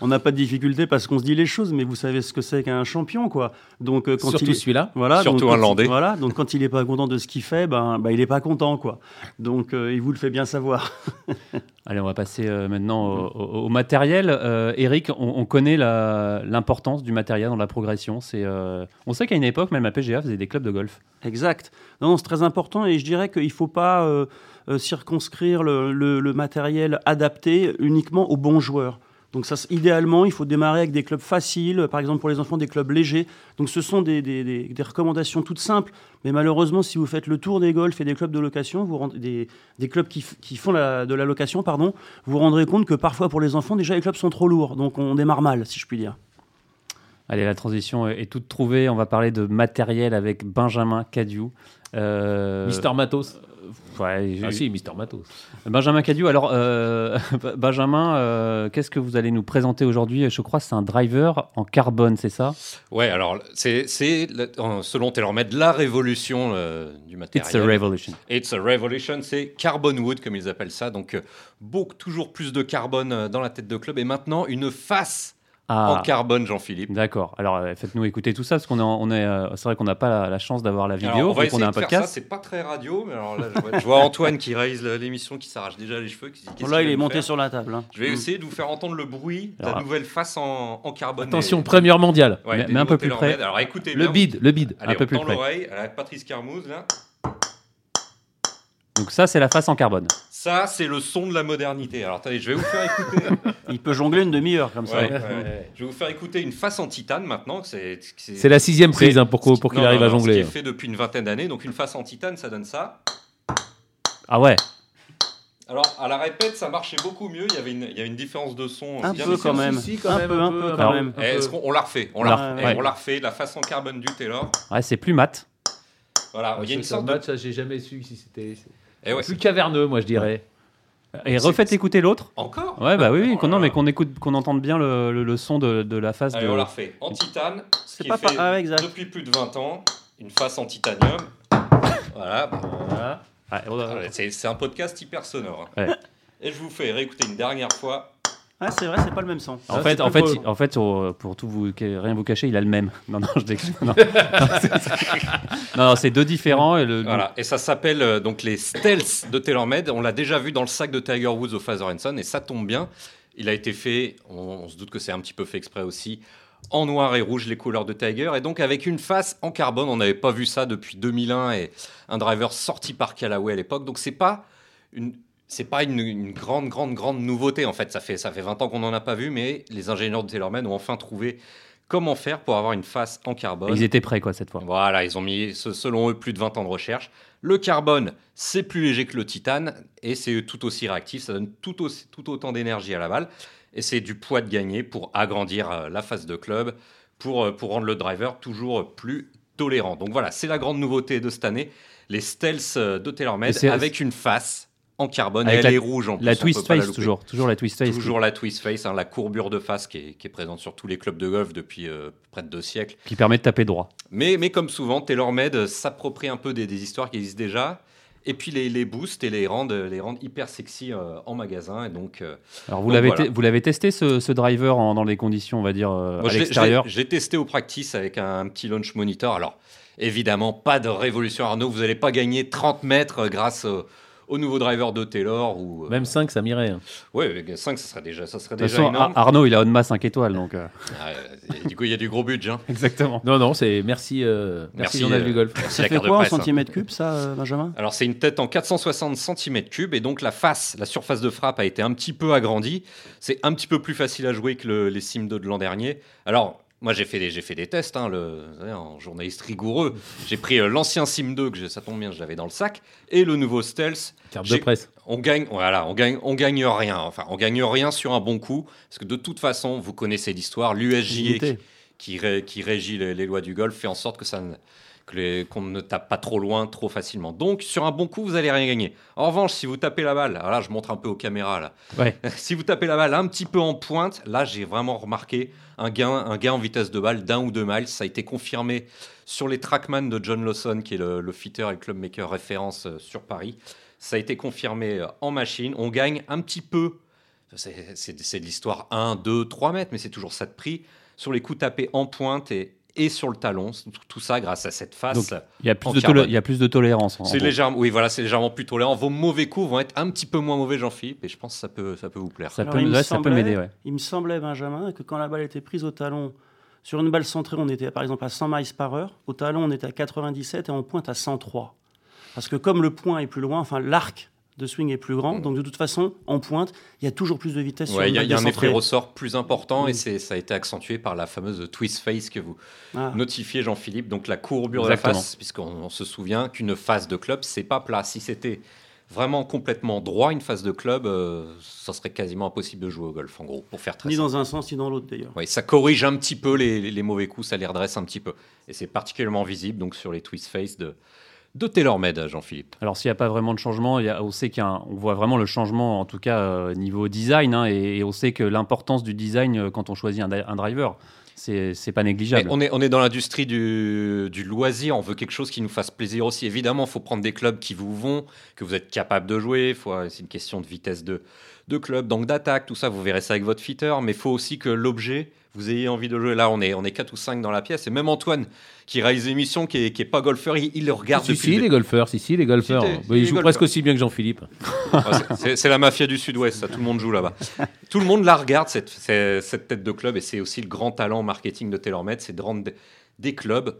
on n'a pas de difficulté parce qu'on se dit les choses, mais vous savez ce que c'est qu'un champion, quoi. Donc euh, quand Surtout celui-là. Voilà. Surtout un landais. Voilà. Donc quand il n'est pas content de ce qu'il fait, ben, ben il n'est pas content, quoi. Donc euh, il vous le fait bien savoir. Allez, on va passer euh, maintenant au, matériel. Eric, on, connaît l'importance du matériel dans la progression. C'est, on sait qu'à une époque, même la PGA faisait des clubs de golf. Exact. Non, c'est très important et je dirais qu'il ne faut pas euh, circonscrire le, matériel adapté uniquement aux bons joueurs. Donc ça, idéalement, il faut démarrer avec des clubs faciles, par exemple pour les enfants, des clubs légers. Donc ce sont des, des, recommandations toutes simples, mais malheureusement, si vous faites le tour des golfs et des clubs de location, vous des, des, clubs qui, qui font la, de la location, pardon, vous vous rendrez compte que parfois pour les enfants, déjà les clubs sont trop lourds. Donc on démarre mal, si je puis dire. Allez, la transition est toute trouvée. On va parler de matériel avec Benjamin Cadieu. Euh... Mister Matos. Ouais, ah si, Mister Matos. Benjamin Cadieu, alors euh, Benjamin, euh, qu'est-ce que vous allez nous présenter aujourd'hui? Je crois que c'est un driver en carbone, c'est ça? Ouais, alors c'est selon TaylorMade la révolution euh, du matériel. It's a revolution. It's a revolution, c'est carbon wood comme ils appellent ça, donc beaucoup toujours plus de carbone dans la tête de club et maintenant une face ah. en carbone, Jean-Philippe. D'accord. Alors euh, faites-nous écouter tout ça parce qu'on est, on est, euh, c'est vrai qu'on n'a pas la, chance d'avoir la vidéo, on va essayer a un de podcast. C'est pas très radio, mais alors là, je vois, Antoine qui réalise l'émission, qui s'arrache déjà les cheveux. Qui, là, il est monté sur la table. Hein. Je vais mm. essayer de vous faire entendre le bruit de la nouvelle face en, carbone. Attention, première mondiale. mais, un peu plus près. Alors écoutez, le bide, le bide. un peu plus près. l'oreille, Patrice Carmouze là. Donc ça, c'est la face en carbone. Ça, c'est le son de la modernité. Alors attendez, je vais vous faire écouter. Il peut jongler une demi-heure comme ça. Je vais vous faire écouter une face en titane maintenant. C'est la sixième prise hein, pour, qu'il arrive à jongler. C'est fait depuis une vingtaine d'années. Donc une face en titane, ça donne ça. Ah ouais. Alors, à la répète, ça marchait beaucoup mieux. Il y avait une, il y a une différence de son. Un peu quand même. un, peu, un peu quand même. Est-ce qu'on la refait On la, refait. on la refait. La face en carbone du Taylor. Ouais, c'est plus mat. Voilà, il y a une sorte de. Ça, j'ai jamais su si c'était. Eh plus caverneux, moi je dirais. Et refaites écouter l'autre. Encore Ouais, bah oui, oui. non, mais qu'on écoute, qu'on entende bien le, le, son de, de, la face. Allez, de... on la refait. En titane, c'est pas fait ah, exact. depuis plus de 20 ans, une face en titanium. voilà. voilà. Ah, c'est un podcast hyper sonore. Hein. Ouais. Et je vous fais réécouter une dernière fois ah, c'est vrai, c'est pas le même son. En fait, en fait, en fait, pour tout vous, rien vous cacher, il a le même. Non, non, je t'excuse. Non, non, c'est deux différents. Et, le, voilà. et ça s'appelle euh, donc les Stealth de TaylorMade. On l'a déjà vu dans le sac de Tiger Woods au Father Son, et ça tombe bien. Il a été fait, on, se doute que c'est un petit peu fait exprès aussi, en noir et rouge, les couleurs de Tiger, et donc avec une face en carbone. On n'avait pas vu ça depuis 2001 et un driver sorti par Callaway à l'époque. Donc c'est pas une, c'est pas une, grande, grande, grande nouveauté en fait. Ça fait, ça fait 20 ans qu'on n'en a pas vu, mais les ingénieurs de TaylorMade ont enfin trouvé comment faire pour avoir une face en carbone. Ils étaient prêts quoi cette fois. Voilà, ils ont mis, selon eux, plus de 20 ans de recherche. Le carbone, c'est plus léger que le titane et c'est tout aussi réactif. Ça donne tout, aussi, tout autant d'énergie à la balle et c'est du poids de gagner pour agrandir euh, la face de club, pour, euh, pour rendre le driver toujours plus tolérant. Donc voilà, c'est la grande nouveauté de cette année. Les Stealth euh, de TaylorMade avec une face en carbone. elle est rouge en plus. La twist face, toujours. Toujours la twist face. Toujours la twist face, hein, la courbure de face qui est, présente sur tous les clubs de golf depuis euh, près de deux siècles. Qui permet de taper droit. Mais, mais comme souvent, TaylorMade s'approprie un peu des, histoires qui existent déjà. Et puis les, les boosts et les rendent, les rendent hyper sexy euh, en magasin. Et donc, euh, Alors vous l'avez testé ce, driver dans les conditions, on va dire, à l'extérieur? J'ai testé au practice avec un, petit launch monitor. Alors évidemment, pas de révolution Arnaud, vous n'allez pas gagner 30 mètres grâce au au nouveau driver de Taylor. Ou, euh, Même 5, ça m'irait. Hein. Oui, 5, ça serait déjà, ça serait déjà énorme. Arnaud, il a Onma 5 étoiles. Donc, euh. ah, du coup, il y a du gros budget. Hein. Exactement. Non, non, c'est merci, euh, merci, Journal du Golf. Ça fait quoi en hein. centimètres cubes, ça, Benjamin? Alors, c'est une tête en 460 cm cubes et donc la face, la surface de frappe a été un petit peu agrandie. C'est un petit peu plus facile à jouer que les Sim 2 de l'an dernier. Alors, Moi, j'ai fait, des- j'ai fait des tests, hein, le, en journaliste rigoureux. J'ai pris euh, l'ancien Sim 2, que ça tombe bien, je l'avais dans le sac, et le nouveau Stealth. Carte de presse. On gagne, voilà, on gagne, on gagne rien. Enfin, on gagne rien sur un bon coup, parce que de toute façon, vous connaissez l'histoire. L'USJ Limité. qui, ré- qui régit les, les lois du golf fait en sorte que ça ne- qu'on ne tape pas trop loin, trop facilement. Donc, sur un bon coup, vous allez rien gagner. En revanche, si vous tapez la balle, alors là, je montre un peu aux caméras là. Ouais. si vous tapez la balle un petit peu en pointe, là, j'ai vraiment remarqué un gain, un gain en vitesse de balle d'un ou deux miles. Ça a été confirmé sur les Trackman de John Lawson, qui est le, le fitter et le clubmaker référence euh, sur Paris. Ça a été confirmé euh, en machine. On gagne un petit peu. C'est de l'histoire 1, 2, 3 mètres, mais c'est toujours ça de prix. Sur les coups tapés en pointe et, et sur le talon. Tout, ça grâce à cette face. Donc, Il y a plus, En de, carbone. tolé- il y a plus de tolérance. en C'est légèrement, oui, voilà, c'est légèrement plus tolérant. Vos mauvais coups vont être un petit peu moins mauvais, Jean-Philippe, et je pense que ça peut, ça peut vous plaire. Ça Alors, peut, ouais, ça peut m'aider. Ouais. Il me semblait, Benjamin, que quand la balle était prise au talon, sur une balle centrée, on était par exemple à 100 miles par heure. Au talon, on était à 97 et on pointe à 103. Parce que comme le point est plus loin, enfin l'arc de swing est plus grand, donc de toute façon, en pointe, il y a toujours plus de vitesse Ouais, il y a, y un effet ressort plus important et Mm. c'est, ça a été accentué par la fameuse twist face que vous Ah. notifiez, Jean-Philippe. Donc la courbure Exactement. de la face, puisqu'on on se souvient qu'une face de club, c'est pas plat. Si c'était vraiment complètement droit, une face de club, euh, ça serait quasiment impossible de jouer au golf, en gros, pour faire très Ni simple. dans un sens, ni dans l'autre d'ailleurs. Oui, ça corrige un petit peu les, les- les mauvais coups, ça les redresse un petit peu. Et c'est particulièrement visible donc sur les twist face de, de TaylorMade, Jean-Philippe. Alors s'il n'y a pas vraiment de changement, il y a- on sait voit vraiment le changement, en tout cas euh, niveau design, hein, et, et on sait que l'importance du design euh, quand on choisit un, un driver, c'est pas Mais négligeable. on, est, on est dans l'industrie du, du loisir, on veut quelque chose qui nous fasse plaisir aussi. Évidemment, il faut prendre des clubs qui vous vont, que vous êtes capable de jouer. Faut- C'est une question de vitesse de, de club, donc d'attaque, tout ça, vous verrez ça avec votre fitter. Mais il faut aussi que l'objet, vous ayez envie de jouer. Là, on est, on est 4 ou 5 dans la pièce. Et même Antoine, qui réalise l'émission, qui n'est qui est pas golfeur, il, il le regarde Si, depuis si, le les golfeurs, si, si, les golfeurs. Si, Bah, ils les jouent golfeurs. presque aussi bien que Jean-Philippe. Ouais, c'est- la mafia du Sud-Ouest, ça. Tout le monde joue là-bas. Tout le monde la regarde, cette, cette, tête de club, et c'est aussi le grand talent marketing de TaylorMade, c'est de rendre des clubs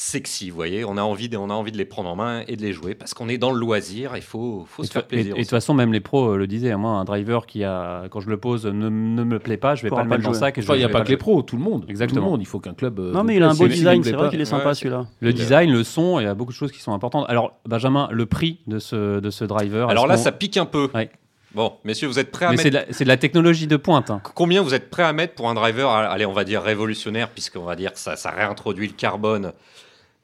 sexy, vous voyez. On a, envie de, on a envie de les prendre en main et de les jouer, parce qu'on est dans le loisir, il faut, faut Et se faire et- et plaisir. de toute façon, même les pros euh, le disaient. hein, Moi, un driver qui a, quand je le pose, ne, ne me plaît pas, je vais pas le mettre dans le sac. il n'y a pas le que les pros, tout le monde. Exactement. Tout le monde, il faut qu'un club. euh, Non, mais il a un beau design, c'est vrai qu'il est sympa celui-là. Le design, le son, il y a beaucoup de choses qui sont importantes. Alors, Benjamin, le prix de ce, de ce driver. Alors là, ça pique un peu. Ouais. Bon, messieurs, vous êtes prêts à Mais mettre c'est de, la- c'est de la technologie de pointe. hein. Combien vous êtes prêts à mettre pour un driver, allez, on va dire révolutionnaire, puisqu'on va dire que ça, ça réintroduit le carbone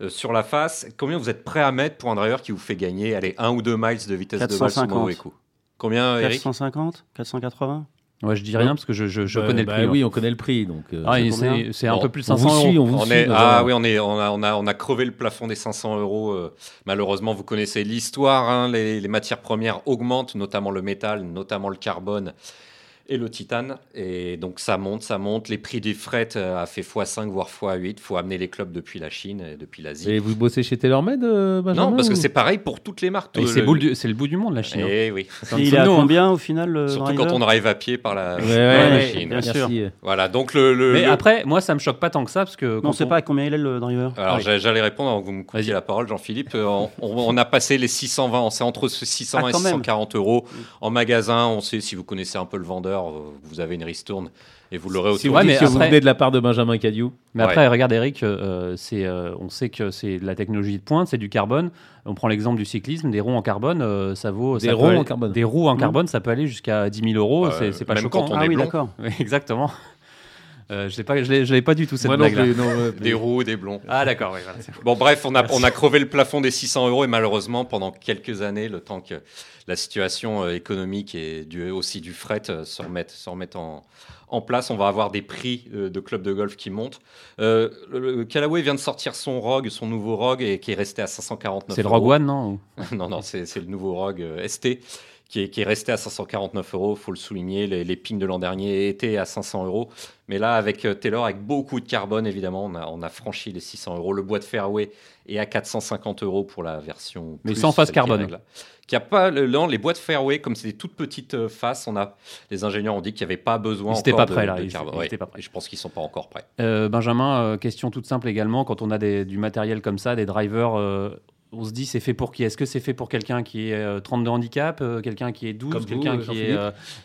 euh, sur la face. Combien vous êtes prêts à mettre pour un driver qui vous fait gagner, allez, un ou deux miles de vitesse de balle sur 450. mauvais coup Combien, Eric 450 480 Ouais, je dis rien parce que je, je, je Bah, connais le bah prix. oui, on connaît le prix. Donc, euh, Ah, c'est un Bon, peu plus de on 500 vous suit, euros. on vous On suit. est, Benjamin. ah oui, on, est, on, a, on, a, on a crevé le plafond des 500 euros. euh, malheureusement, vous connaissez l'histoire. hein, les, les matières premières augmentent, notamment le métal, notamment le carbone et le titane. Et donc ça monte, ça monte. Les prix du fret euh, a fait x5, voire x8. Il faut amener les clubs depuis la Chine et depuis l'Asie. Et vous bossez chez TaylorMade, euh, Benjamin Non, parce que c'est pareil pour toutes les marques. C'est le- boule du- c'est le bout du monde, la Chine. hein. Eh oui. Et il est à nous, hein. combien au final le Surtout driver quand on arrive à pied par la, Ouais, par ouais, la ouais, Chine. bien sûr. Voilà, donc le. le- Mais le- après, moi, ça me choque pas tant que ça parce que. On sait on- pas à combien il est le driver. Alors Oui. j'a- j'allais répondre avant que vous me coupiez Vas-y. la parole, Jean-Philippe. Euh, On, on- on a passé les 620, on sait entre ce 620 Ah, et quand même. 640 euros en magasin. On sait si vous connaissez un peu le vendeur, euh, vous avez une ristourne et vous l'aurez Si autour. vous Ouais, dites mais que vous après- venez de la part de Benjamin Cadieu, Mais après, regarde Eric, euh, c'est, euh, on sait que c'est de la technologie de pointe, c'est du carbone. On prend l'exemple du cyclisme, des roues en carbone, euh, ça vaut. Des ça peut aller- en carbone. Des roues en Mhm. carbone, ça peut aller jusqu'à 10 000 euros. Euh, c'est, c'est pas même choquant. quand on hein. Ah oui, d'accord. Exactement. Euh, je l'ai pas, je l'ai, je l'avais pas du tout cette blague-là. Des roues, des blonds. Ah d'accord, oui, voilà, Bon, bref, on a, on a crevé le plafond des 600 euros et malheureusement, pendant quelques années, le temps que la situation euh, économique et du, aussi du fret euh, se remette, se remette en, en place, on va avoir des prix euh, de clubs de golf qui montent. Euh, le, le Callaway vient de sortir son Rogue, son nouveau Rogue, et qui est resté à 549 c'est le euros. Rogue One, non non, non, c'est c'est le nouveau Rogue euh, ST qui est, qui est resté à 549 euros. faut le souligner. Les, les pings de l'an dernier étaient à 500 euros. Mais là, avec euh, Taylor, avec beaucoup de carbone, évidemment, on a, on a franchi les 600 euros. Le bois de fairway est à 450 euros pour la version. Mais plus, sans face qui carbone. Qui a pas, non, les bois de fairway, comme c'est des toutes petites euh, faces, on a, les ingénieurs ont dit qu'il n'y avait pas besoin Ils encore pas de- prêts, là. de Ils- carbone. ils Ouais. pas prêts. Et je pense qu'ils sont pas encore prêts. Euh, Benjamin, euh, question toute simple également. Quand on a des- du matériel comme ça, des drivers, euh, on se dit c'est fait pour qui? Est-ce que c'est fait pour quelqu'un qui est 32 handicap, quelqu'un qui est 12, quelqu'un qui, est,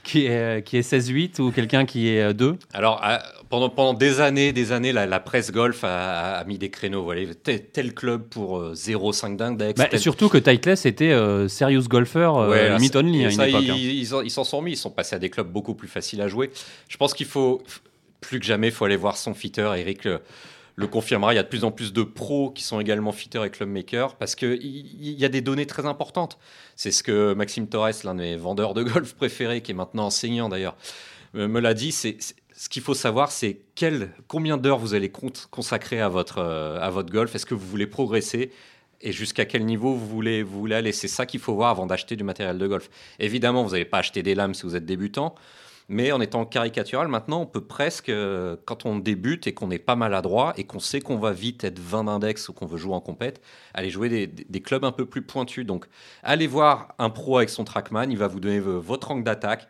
qui, est, qui est 16-8 ou quelqu'un qui est 2 Alors, pendant, pendant des années, des années, la, presse golf a, mis des créneaux. Voilà, tel, club pour 0,5 d'index. Bah, surtout que Titleist était serious golfer, ouais, limit only à une époque. Hein. Ils s'en sont mis, ils sont passés à des clubs beaucoup plus faciles à jouer. Je pense qu'il faut, plus que jamais, il faut aller voir son fitter, Eric le confirmera. Il y a de plus en plus de pros qui sont également fitters et clubmakers parce qu'il y, y a des données très importantes. C'est ce que Maxime Torres, l'un des vendeurs de golf préférés, qui est maintenant enseignant d'ailleurs, me l'a dit. C'est ce qu'il faut savoir, c'est combien d'heures vous allez consacrer à votre, euh, à votre golf? Est-ce que vous voulez progresser? Et jusqu'à quel niveau vous voulez, vous voulez aller? C'est ça qu'il faut voir avant d'acheter du matériel de golf. Évidemment, vous n'allez pas acheter des lames si vous êtes débutant. Mais en étant caricatural, maintenant, on peut presque, euh, quand on débute et qu'on n'est pas maladroit et qu'on sait qu'on va vite être 20 d'index ou qu'on veut jouer en compète, aller jouer des, clubs un peu plus pointus. Donc, allez voir un pro avec son trackman, il va vous donner votre angle d'attaque,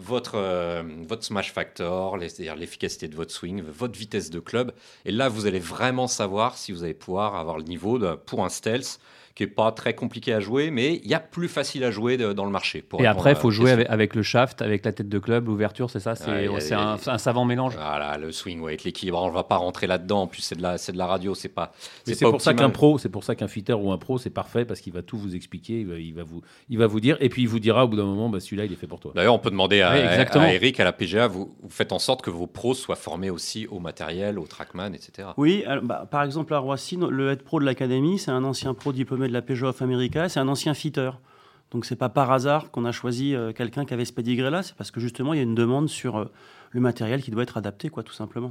votre, euh, votre smash factor, c'est-à-dire l'efficacité de votre swing, votre vitesse de club. Et là, vous allez vraiment savoir si vous allez pouvoir avoir le niveau pour un stealth qui est pas très compliqué à jouer, mais il y a plus facile à jouer dans le marché. et après, il faut jouer avec, le shaft, avec la tête de club, l'ouverture, c'est ça C'est un, savant mélange. Voilà, le swing, avec l'équilibre. On ne va pas rentrer là-dedans. En plus, c'est de la, c'est de la radio, c'est pas. C'est pour ça qu'un pro, c'est pour ça qu'un fitter ou un pro, c'est parfait parce qu'il va tout vous expliquer, il va, vous, il va vous dire, et puis il vous dira au bout d'un moment, bah, celui-là, il est fait pour toi. D'ailleurs, on peut demander à, à, Eric, à la PGA, vous, vous, faites en sorte que vos pros soient formés aussi au matériel, au trackman, etc. Oui, bah, par exemple, à Roissy, le head pro de l'académie, c'est un ancien pro diplômé de la of America c'est un ancien fitter. Donc c'est pas par hasard qu'on a choisi euh, quelqu'un qui avait ce pedigree là, c'est parce que justement il y a une demande sur euh, le matériel qui doit être adapté, quoi, tout simplement.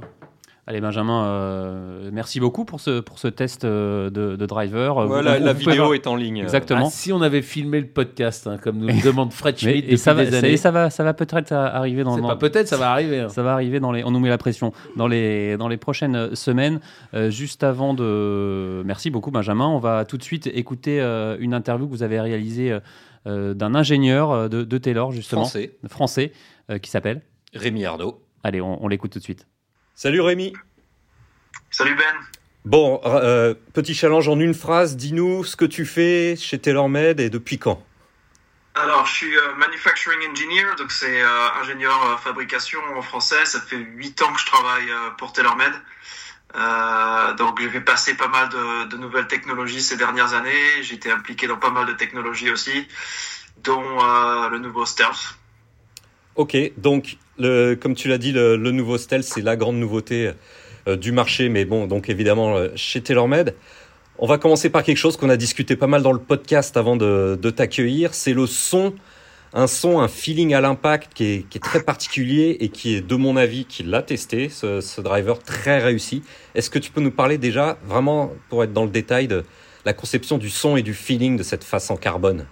Allez Benjamin, euh, merci beaucoup pour ce, pour ce test euh, de, driver. la, vidéo est en ligne. Exactement. Ah, si on avait filmé le podcast, hein, comme nous le demande Fred Schmidt et ça va, ça va, ça va peut-être arriver dans. Pas peut-être, ça va arriver. Hein. Ça va arriver dans les. On nous met la pression dans les dans les prochaines semaines. Euh, juste avant de. Merci beaucoup Benjamin. On va tout de suite écouter une interview que vous avez réalisée d'un ingénieur de, de, Taylor justement français, français qui s'appelle Rémi Arnaud. Allez, on l'écoute tout de suite. Salut Rémi. Salut Ben. Bon, euh, petit challenge en une phrase. Dis-nous ce que tu fais chez TaylorMade et depuis quand Alors, je suis euh, manufacturing engineer, donc c'est euh, ingénieur fabrication en français. Ça fait 8 ans que je travaille pour TaylorMade. donc, j'ai passé pas mal de, nouvelles technologies ces dernières années. J'ai été impliqué dans pas mal de technologies aussi, dont le nouveau Stealth. Ok, donc comme tu l'as dit, le, nouveau Stealth, c'est la grande nouveauté euh, du marché, mais bon, donc évidemment euh, chez TaylorMade. On va commencer par quelque chose qu'on a discuté pas mal dans le podcast avant de, t'accueillir, c'est le son. Un son, un feeling à l'impact qui est, très particulier et qui est, de mon avis, qui l'a testé, ce, driver très réussi. Est-ce que tu peux nous parler déjà, vraiment, pour être dans le détail, de la conception du son et du feeling de cette face en carbone?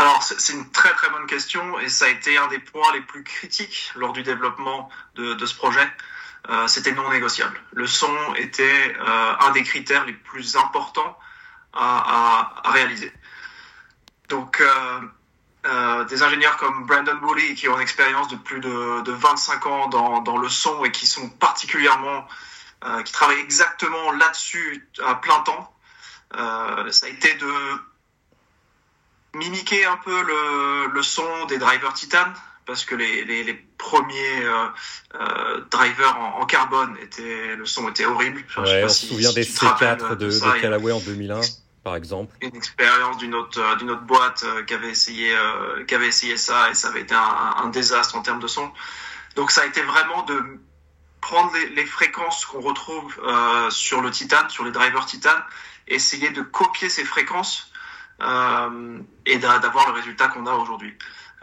Alors, c'est une très très bonne question et ça a été un des points les plus critiques lors du développement de, ce projet. Euh, c'était non négociable. Le son était euh, un des critères les plus importants à, réaliser. Donc, euh, des ingénieurs comme Brandon Woolley qui ont une expérience de plus de, 25 ans dans, dans, le son et qui sont particulièrement, qui travaillent exactement là-dessus à plein temps, ça a été de mimiquer un peu le, son des drivers Titan parce que les, premiers euh, euh, drivers en, carbone étaient le son était horrible. on se souvient des C4 de, de, Callaway en 2001 par exemple. Une expérience d'une autre euh, d'une autre boîte qui avait essayé qui avait essayé ça et ça avait été un, désastre en termes de son. Donc ça a été vraiment de prendre les, les fréquences qu'on retrouve sur le Titan, sur les drivers Titan, essayer de copier ces fréquences et d'avoir le résultat qu'on a aujourd'hui.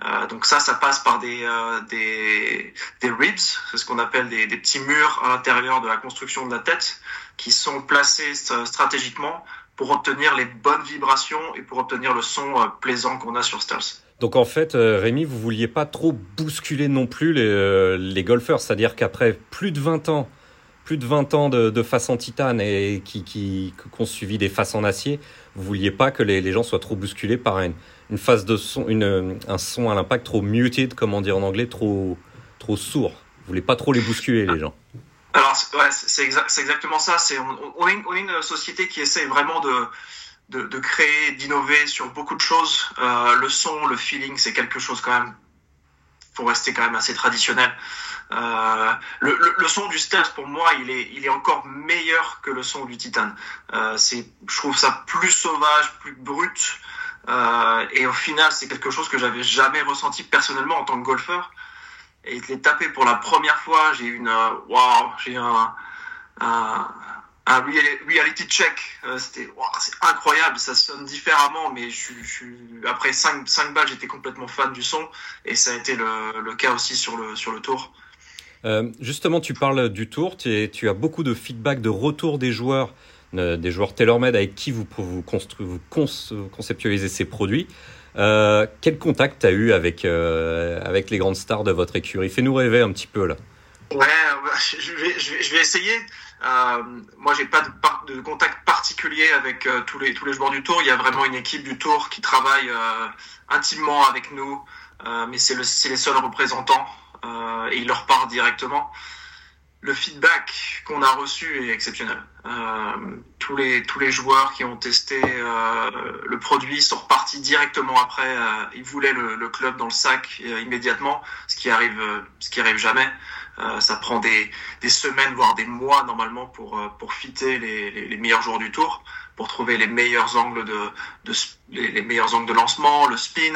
Euh, donc ça, ça passe par des, euh, ribs, c'est ce qu'on appelle des, petits murs à l'intérieur de la construction de la tête, qui sont placés stratégiquement pour obtenir les bonnes vibrations et pour obtenir le son plaisant qu'on a sur Stealth. Donc en fait, Rémi, vous vouliez pas trop bousculer non plus les, golfeurs, c'est-à-dire qu'après plus de 20 ans plus de 20 ans de, de face en titane et qui, qui, ont suivi des faces en acier, vous vouliez pas que les, gens soient trop bousculés par une, phase de son, un son à l'impact trop muted, comme on dit en anglais, trop, trop sourd. Vous voulez pas trop les bousculer, les gens. Alors, c'est exactement ça. C'est, on, est une, société qui essaie vraiment de créer, d'innover sur beaucoup de choses. Euh, le son, le feeling, c'est quelque chose quand même, pour rester quand même assez traditionnel. Euh, le, son du Stealth, pour moi, il est, encore meilleur que le son du Titan. Euh, je trouve ça plus sauvage, plus brut. Euh, et au final, c'est quelque chose que j'avais jamais ressenti personnellement en tant que golfeur. Et je l'ai tapé pour la première fois. J'ai une, waouh, j'ai un, un, reality check. C'était incroyable, ça sonne différemment, mais après 5, 5 balles, j'étais complètement fan du son et ça a été le, cas aussi sur le tour. Euh, justement, tu parles du tour, tu, as beaucoup de feedback, de retour des joueurs, euh, des joueurs TaylorMade avec qui vous, vous, vous conceptualisez ces produits. Euh, quel contact tu as eu avec, les grandes stars de votre écurie? Fais-nous rêver un petit peu là. Ouais, je vais, je vais, je vais essayer. Moi, j'ai pas de, contact particulier avec tous les joueurs du Tour. Il y a vraiment une équipe du Tour qui travaille intimement avec nous, mais c'est les seuls représentants euh, et ils leur parlent directement. Le feedback qu'on a reçu est exceptionnel. tous les tous les joueurs qui ont testé le produit sont repartis directement après. ils voulaient le, club dans le sac immédiatement, ce qui arrive jamais. Euh, ça prend des, semaines, voire des mois normalement pour, euh, fitter les, meilleurs jours du tour, pour trouver les, meilleurs angles de lancement, le spin.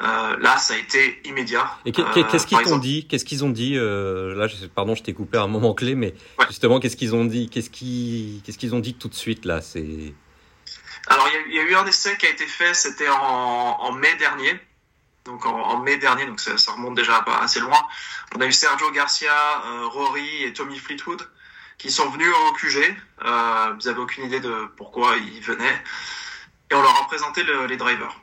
Euh, là, ça a été immédiat. Et qu'est-ce qu'ils t'ont dit? Qu'est-ce qu'ils ont dit euh, Là, je, pardon, je t'ai coupé à un moment clé, mais ouais. justement, qu'est-ce qu'ils ont dit? Qu'est-ce qu'ils ont dit tout de suite là? C'est alors il y, y, a eu un essai qui a été fait, c'était en, en mai dernier donc en, en, mai dernier, donc ça, ça, remonte déjà assez loin. On a eu Sergio Garcia, euh, Rory et Tommy Fleetwood qui sont venus au QG. Euh, vous avez aucune idée de pourquoi ils venaient. Et on leur a présenté le, les drivers.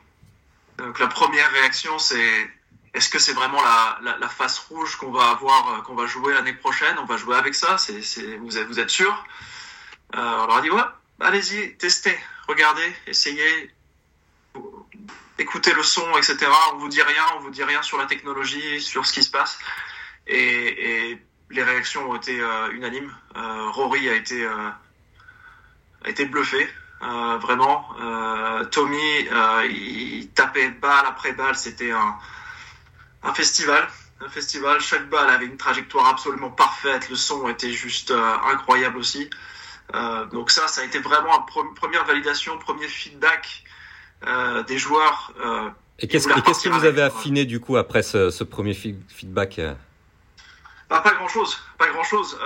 Donc la première réaction, c'est est-ce que c'est vraiment la, la, la, face rouge qu'on va avoir, euh, qu'on va jouer l'année prochaine? On va jouer avec ça C'est, vous, êtes, vous êtes sûr? Euh, On leur a dit ouais, allez-y, testez, regardez, essayez, écoutez le son, etc. On vous dit rien, on vous dit rien sur la technologie, sur ce qui se passe. Et, et les réactions ont été euh, unanimes. Euh, Rory a été euh, a été bluffé, euh, vraiment. Euh, Tommy, il tapait balle après balle. C'était un un festival. Un festival, chaque balle avait une trajectoire absolument parfaite, le son était juste incroyable aussi. donc ça, ça a été vraiment une première validation, premier feedback euh, des joueurs. Euh, et qu'est-ce qu que vous avez affiné du coup après ce, ce premier feedback bah, Pas grand-chose, pas grand-chose.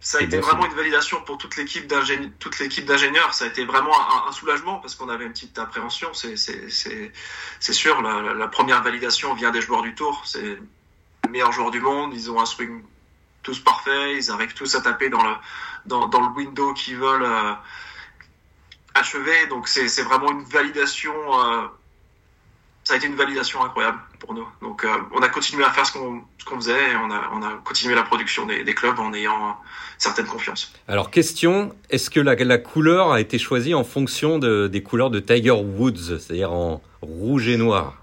Ça a été vraiment une validation pour toute l'équipe d'ingénieurs. Ça a été vraiment un, un soulagement parce qu'on avait une petite appréhension. C'est sûr, la, la, première validation vient des joueurs du tour. C'est les meilleurs joueurs du monde. Ils ont un swing tous parfait. Ils arrivent tous à taper dans le, dans, dans le window qu'ils veulent. Euh, achevé. Donc c'est vraiment une validation. Euh, ça a été une validation incroyable pour nous. Donc euh, on a continué à faire ce qu'on qu faisait et on a, on a continué la production des, des clubs en ayant certaine confiance. Alors question, est-ce que la, la, couleur a été choisie en fonction de, des couleurs de Tiger Woods, c'est-à-dire en rouge et noir?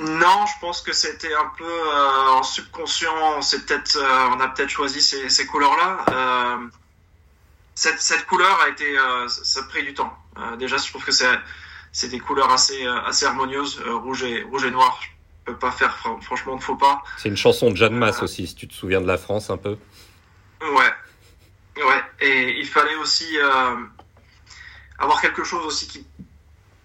Non, je pense que c'était un peu euh, en subconscient. On, peut euh, on a peut-être choisi ces, ces couleurs-là. Euh, cette, cette couleur a été, euh, ça a pris du temps. Euh, déjà, je trouve que c'est, c'est des couleurs assez, euh, assez harmonieuses, euh, rouge et rouge et noir. Je peux pas faire franchement de faux pas. C'est une chanson de Jeanne Masse aussi, si tu te souviens de la France un peu. Ouais, ouais. Et il fallait aussi avoir quelque chose aussi qui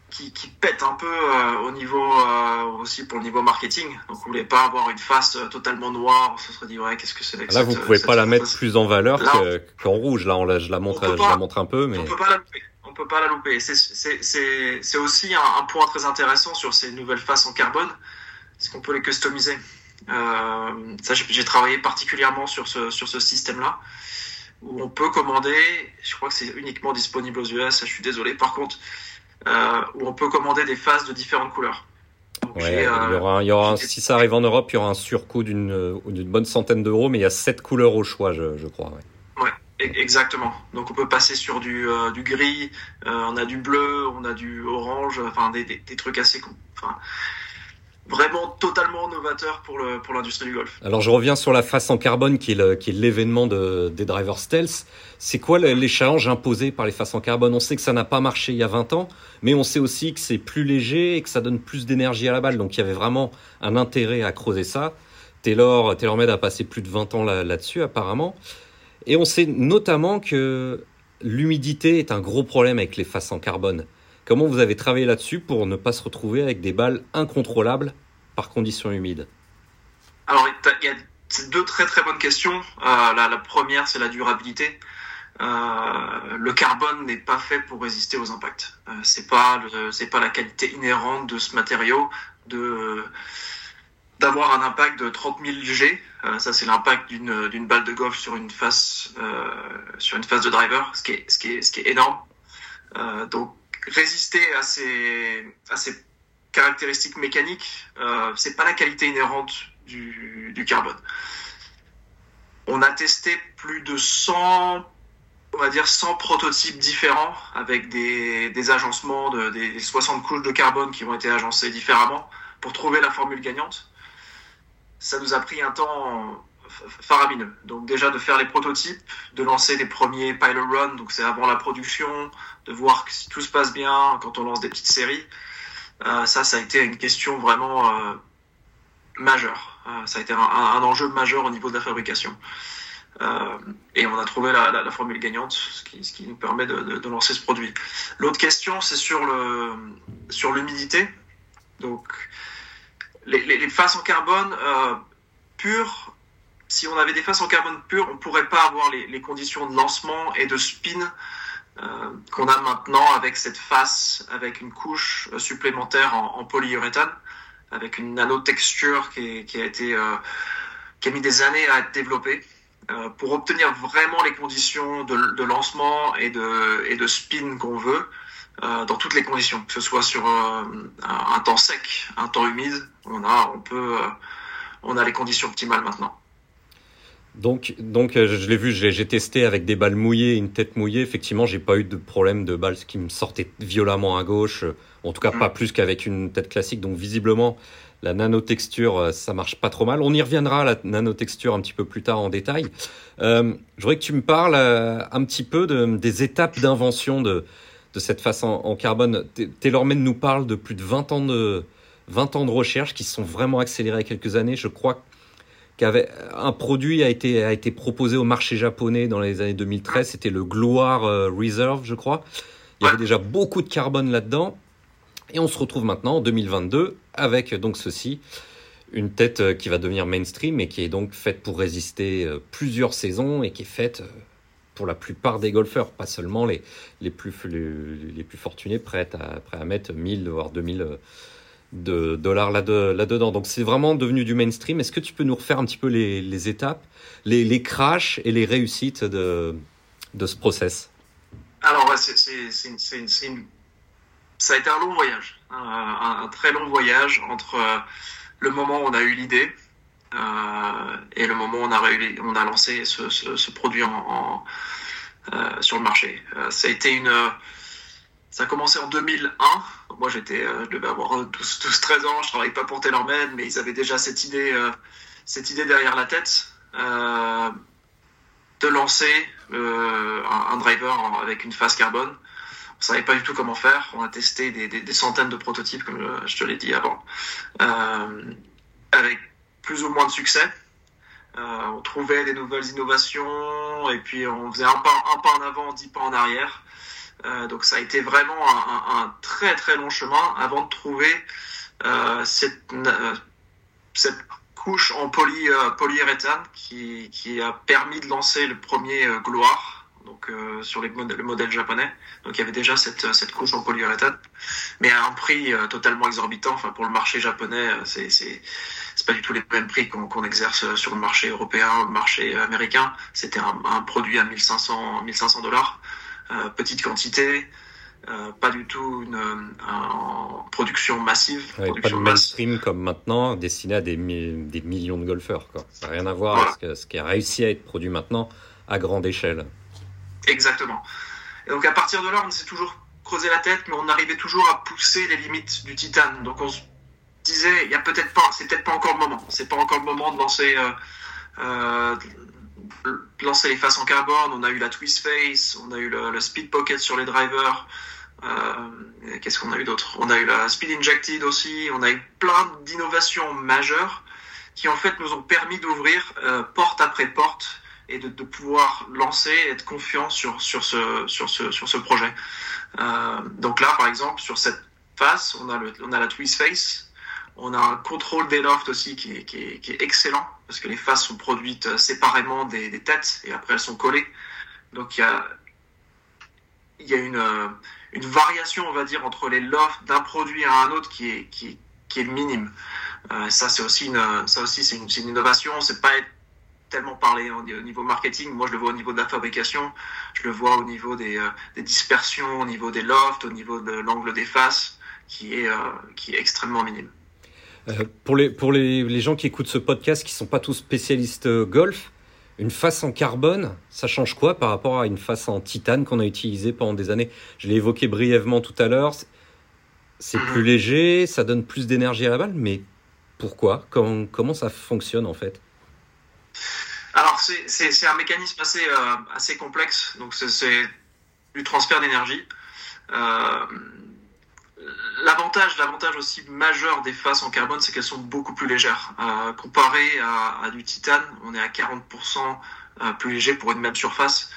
qui, qui, pète un peu euh, au niveau euh, aussi pour le niveau marketing. Donc on voulait pas avoir une face euh, totalement noire. On se serait dit ouais qu'est-ce que c'est. Là cette, vous pouvez pas la mettre plus en valeur qu'en qu rouge. Là on la, je la montre, je la montre un peu, mais on peut pas la louper. On peut pas la louper. C'est aussi un, un, point très intéressant sur ces nouvelles faces en carbone, c'est qu'on peut les customiser. Euh, ça j'ai travaillé particulièrement sur ce sur ce système là où on peut commander. Je crois que c'est uniquement disponible aux US. Je suis désolé. Par contre euh, où on peut commander des phases de différentes couleurs. Ouais, euh, il y aura, il y aura un, si ça arrive en Europe, il y aura un surcoût d'une euh, bonne centaine d'euros, mais il y a sept couleurs au choix, je, je crois. Ouais. Ouais. exactement. Donc on peut passer sur du, euh, du gris, euh, on a du bleu, on a du orange, enfin des, des, des trucs assez. Enfin, vraiment totalement novateur pour le pour l'industrie du golf. Alors je reviens sur la face en carbone qui est l'événement de, des drivers stealth. C'est quoi les, challenges imposés par les faces en carbone? On sait que ça n'a pas marché il y a 20 ans, mais on sait aussi que c'est plus léger et que ça donne plus d'énergie à la balle. Donc il y avait vraiment un intérêt à creuser ça. Taylor TaylorMade a passé plus de 20 ans là-dessus apparemment. Et on sait notamment que l'humidité est un gros problème avec les faces en carbone. Comment vous avez travaillé là-dessus pour ne pas se retrouver avec des balles incontrôlables par conditions humides Alors, il y a deux très très bonnes questions. Euh, la, première, c'est la durabilité. Euh, le carbone n'est pas fait pour résister aux impacts. Euh, c'est pas c'est pas la qualité inhérente de ce matériau de d'avoir un impact de 30 000 G. ça, c'est l'impact d'une balle de golf sur une face sur une face de driver, ce qui est ce qui est ce qui est énorme. donc résister à ces, à ces caractéristiques mécaniques, euh, c'est pas la qualité inhérente du, du, carbone. On a testé plus de 100, on va dire 100 prototypes différents avec des, des agencements de, des 60 couches de carbone qui ont été agencées différemment pour trouver la formule gagnante. Ça nous a pris un temps faramineux. Donc déjà de faire les prototypes, de lancer des premiers pilot runs, donc c'est avant la production, de voir si tout se passe bien quand on lance des petites séries. Euh, ça, ça a été une question vraiment euh, majeure. Euh, ça a été un, enjeu majeur au niveau de la fabrication. et on a trouvé la, formule gagnante, ce qui, nous permet de, lancer ce produit. L'autre question, c'est sur le sur l'humidité. Donc les, faces en carbone pures si on avait des faces en carbone pur, on pourrait pas avoir les, conditions de lancement et de spin euh, qu'on a maintenant avec cette face, avec une couche euh, supplémentaire en, polyuréthane, avec une nanotexture qui, qui a été, euh, qui a mis des années à être développée euh, pour obtenir vraiment les conditions de, de, lancement et de, et de spin qu'on veut euh, dans toutes les conditions, que ce soit sur un, un, temps sec, un temps humide, on a, on peut, on a les conditions optimales maintenant. Donc, donc euh, je l'ai vu, j'ai testé avec des balles mouillées, une tête mouillée. Effectivement, j'ai pas eu de problème de balles qui me sortaient violemment à gauche. En tout cas, pas mm. plus qu'avec une tête classique. Donc, visiblement, la nanotexture, euh, ça marche pas trop mal. On y reviendra la nanotexture un petit peu plus tard en détail. Euh, je voudrais que tu me parles euh, un petit peu de, des étapes d'invention de, de cette face en, en carbone. TaylorMade nous parle de plus de 20 ans de, 20 ans de recherche qui se sont vraiment accélérés quelques années. Je crois qu'avait un produit a été a été proposé au marché japonais dans les années 2013. C'était le Gloire euh, Reserve, je crois. Il y avait déjà beaucoup de carbone là-dedans. Et on se retrouve maintenant en 2022 avec donc ceci, une tête euh, qui va devenir mainstream et qui est donc faite pour résister euh, plusieurs saisons et qui est faite pour la plupart des golfeurs, pas seulement les, les, plus, les, plus fortunés prêts à, prêts à mettre 1000 voire 2000 de dollars là-dedans. Donc c'est vraiment devenu du mainstream. Est-ce que tu peux nous refaire un petit peu les, étapes, les, les, crashs et les réussites de, de ce process? Alors c'est, ça a été un long voyage, un, très long voyage entre euh, le moment où on a eu l'idée euh, et le moment où on a, lancé ce, produit euh, sur le marché. ça a été une ça a commencé en 2001. Moi, j'étais, euh, je devais avoir 12-13 ans. Je travaillais pas pour TaylorMade, mais ils avaient déjà cette idée, euh, cette idée derrière la tête euh, de lancer un, driver avec une phase carbone. On savait pas du tout comment faire. On a testé des centaines de prototypes, comme je te l'ai dit avant, avec plus ou moins de succès. on trouvait des nouvelles innovations et puis on faisait un pas, un pas en avant, dix pas en arrière. Euh, donc ça a été vraiment un, très très long chemin avant de trouver euh, cette, euh, cette couche en poly, euh, polyuréthane qui, qui a permis de lancer le premier gloire donc sur le modèle japonais. Donc il y avait déjà cette, cette couche en polyuréthane, mais à un prix totalement exorbitant. Enfin pour le marché japonais, c'est pas du tout les mêmes prix qu'on exerce sur le marché européen, le marché américain. C'était un, un, produit à 1500 1500 dollars. Euh, petite quantité, euh, pas du tout une, production massive. pas de mainstream comme maintenant, destiné à des, des millions de golfeurs. Quoi. Ça n'a rien à voir avec ce, qui a réussi à être produit maintenant à grande échelle. Exactement. Et donc à partir de là, on s'est toujours creusé la tête, mais on arrivait toujours à pousser les limites du titane. Donc on se disait, il y a peut-être pas, c'est peut-être pas encore le moment. C'est pas encore le moment de lancer, euh, euh, lancer les faces en carbone. On a eu la twist face, on a eu le, speed pocket sur les drivers. Euh, Qu'est-ce qu'on a eu d'autre? On a eu la speed injected aussi. On a eu plein d'innovations majeures qui en fait nous ont permis d'ouvrir porte après porte et de, pouvoir lancer, être confiant sur sur ce sur ce sur ce projet. Donc là, par exemple, sur cette face, on a le, on a la twist face on a un contrôle des lofts aussi qui est, excellent parce que les faces sont produites euh, séparément des, têtes et après elles sont collées. Donc il y a, euh, une variation, on va dire, entre les lofts d'un produit à un autre qui est, minime. Euh, ça c'est aussi une, c'est une, innovation. C'est pas tellement parlé au niveau marketing. Moi je le vois au niveau de la fabrication, je le vois au niveau des, dispersions, au niveau des lofts, au niveau de l'angle des faces qui est extrêmement minime. Euh, pour les, pour les, les, gens qui écoutent ce podcast, qui ne sont pas tous spécialistes euh, golf, une face en carbone, ça change quoi par rapport à une face en titane qu'on a utilisée pendant des années? Je l'ai évoqué brièvement tout à l'heure. C'est plus léger, ça donne plus d'énergie à la balle, mais pourquoi? Comment, comment ça fonctionne en fait? Alors, c'est un mécanisme assez, euh, assez complexe. Donc, c'est du transfert d'énergie. L'avantage, l'avantage aussi majeur des faces en carbone, c'est qu'elles sont beaucoup plus légères. Euh, comparé à, à, du titane, on est à 40% euh, plus léger pour une même surface.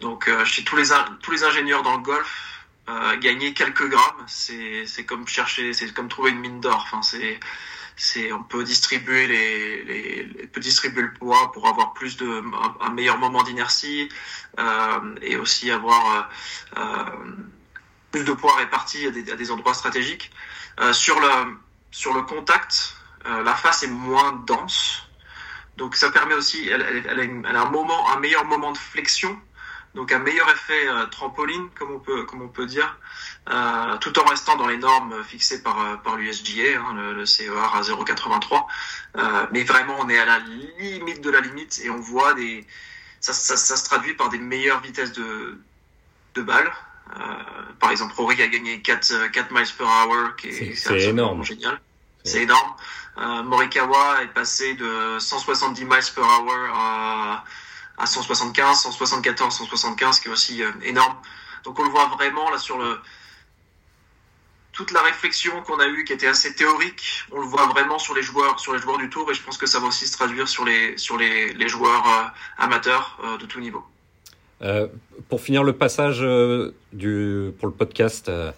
Donc, euh, chez tous les, tous les ingénieurs dans le golf, euh, gagner quelques grammes, c'est, comme chercher, c'est comme trouver une mine d'or. Enfin, c'est, c'est, on peut distribuer les, les, peut distribuer le poids pour avoir plus de, un, meilleur moment d'inertie euh, et aussi avoir euh, plus de poids réparti à des, endroits stratégiques. Euh, sur, le, sur le contact, euh, la face est moins dense. Donc ça permet aussi, elle, a, un moment, un meilleur moment de flexion, donc un meilleur effet euh, trampoline, comme on peut, comme on peut dire, tout en restant dans les normes fixées par, par l'USGA, hein, le, le, CER à 0,83. Euh, mais vraiment, on est à la limite de la limite et on voit des, ça, ça, ça se traduit par des meilleures vitesses de, de balles. Euh, par exemple, Rory a gagné 4, 4 miles per hour, qui est, c'est énorme. génial. C'est énorme. Euh, Morikawa est passé de 170 miles per hour à, à 175, 174, 175, qui est aussi euh, énorme. Donc on le voit vraiment là sur le toute la réflexion qu'on a eue, qui était assez théorique, on le voit vraiment sur les joueurs, sur les joueurs du tour, et je pense que ça va aussi se traduire sur les sur les, les joueurs euh, amateurs euh, de tout niveau. Euh, pour finir le passage euh, du, pour le podcast, euh,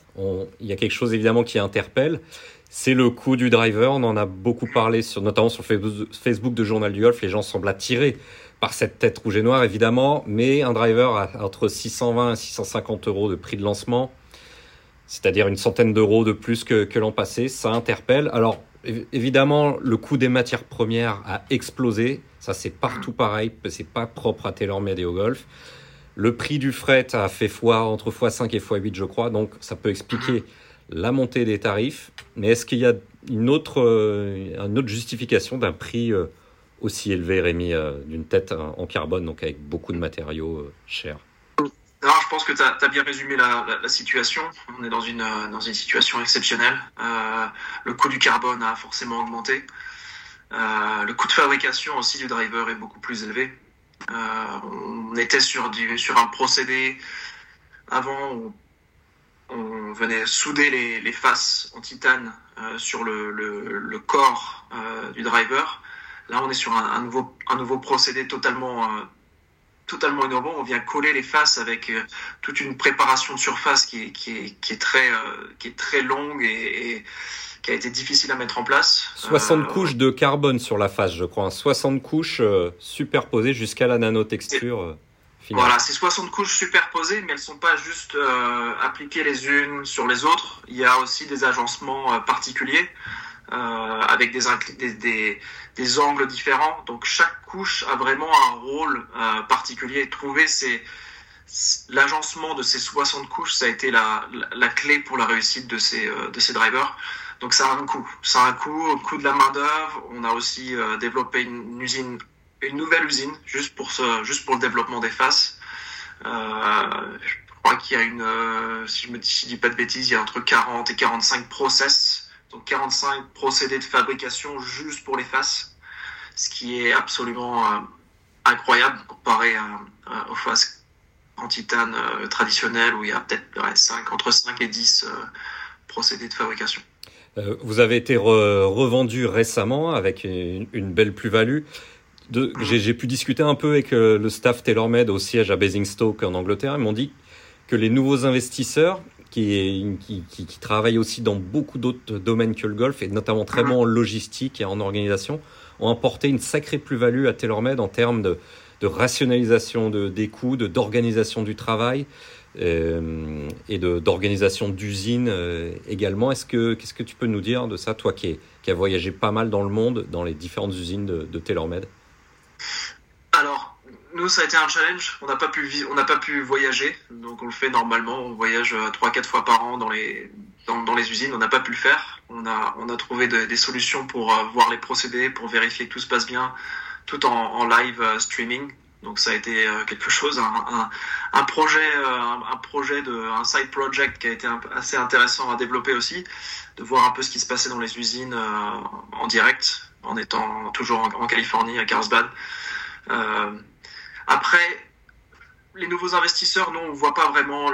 il y a quelque chose évidemment qui interpelle. C'est le coût du driver. On en a beaucoup parlé, sur, notamment sur Facebook de Journal du Golf. Les gens semblent attirés par cette tête rouge et noire, évidemment. Mais un driver à entre 620 et 650 euros de prix de lancement, c'est-à-dire une centaine d'euros de plus que, que l'an passé, ça interpelle. Alors, évidemment, le coût des matières premières a explosé. Ça, c'est partout pareil. C'est pas propre à TaylorMade et au golf. Le prix du fret a fait fois entre x5 et x8, je crois, donc ça peut expliquer la montée des tarifs. Mais est-ce qu'il y a une autre, euh, justification d'un prix euh, aussi élevé, Rémi, euh, d'une tête en carbone, donc avec beaucoup de matériaux chers? Alors, je pense que tu as, bien résumé la, situation. On est dans une, dans une situation exceptionnelle. Le coût du carbone a forcément augmenté. Le coût de fabrication aussi du driver est beaucoup plus élevé. Euh, on était sur, du, sur un procédé avant où on venait souder les, les faces en titane euh, sur le, le, le corps euh, du driver. Là, on est sur un, nouveau, un nouveau procédé totalement, euh, totalement innovant. On vient coller les faces avec toute une préparation de surface qui est, qui est, qui est, très, qui est très longue et qui a été difficile à mettre en place. 60 euh, couches de carbone sur la face, je crois. 60 couches euh, superposées jusqu'à la nanotexture. Euh, finale. Voilà, c'est 60 couches superposées, mais elles sont pas juste appliquées les unes sur les autres. Il y a aussi des agencements particuliers avec des, des, des, des, angles différents. Donc chaque couche a vraiment un rôle particulier. Trouver ces l'agencement de ces 60 couches, ça a été la, la, la, clé pour la réussite de ces, de ces drivers. Donc ça a un coût. Ça a un coût, au coût de la main d'œuvre. On a aussi euh, développé une usine, une nouvelle usine juste pour juste pour le développement des faces. Euh, je crois qu'il y a une, euh, si je je dis pas de bêtises, il y a entre 40 et 45 process Donc 45 procédés de fabrication juste pour les faces, ce qui est absolument incroyable comparé aux faces en titane traditionnelles où il y a peut-être entre 5 et 10 procédés de fabrication. Euh, vous avez été revendu récemment avec une, belle plus-value. J'ai pu discuter un peu avec euh, le staff TaylorMade au siège à Basingstoke en Angleterre. Ils m'ont dit que les nouveaux investisseurs qui, qui, qui, qui travaillent aussi dans beaucoup d'autres domaines que le golf, et notamment très bon en logistique et en organisation, ont apporté une sacrée plus-value à TaylorMade en termes de, de rationalisation de, des coûts, d'organisation du travail. Euh, et d'organisation d'usines euh, également. Est-ce que qu'est-ce que tu peux nous dire de ça, toi qui, as voyagé pas mal dans le monde, dans les différentes usines de, de TaylorMade? Alors, nous, ça a été un challenge. On n'a pas pu pas pu voyager, donc on le fait normalement. On voyage euh, trois quatre fois par an dans les dans, les usines. On n'a pas pu le faire. On a on a trouvé des solutions pour voir les procédés, pour vérifier que tout se passe bien, tout en live streaming. Donc ça a été euh, quelque chose, un, projet, euh, un, side project qui a été assez intéressant à développer aussi, de voir un peu ce qui se passait dans les usines euh, en direct, en étant toujours en, Californie, à Carlsbad. après, les nouveaux investisseurs, nous, on ne voit pas vraiment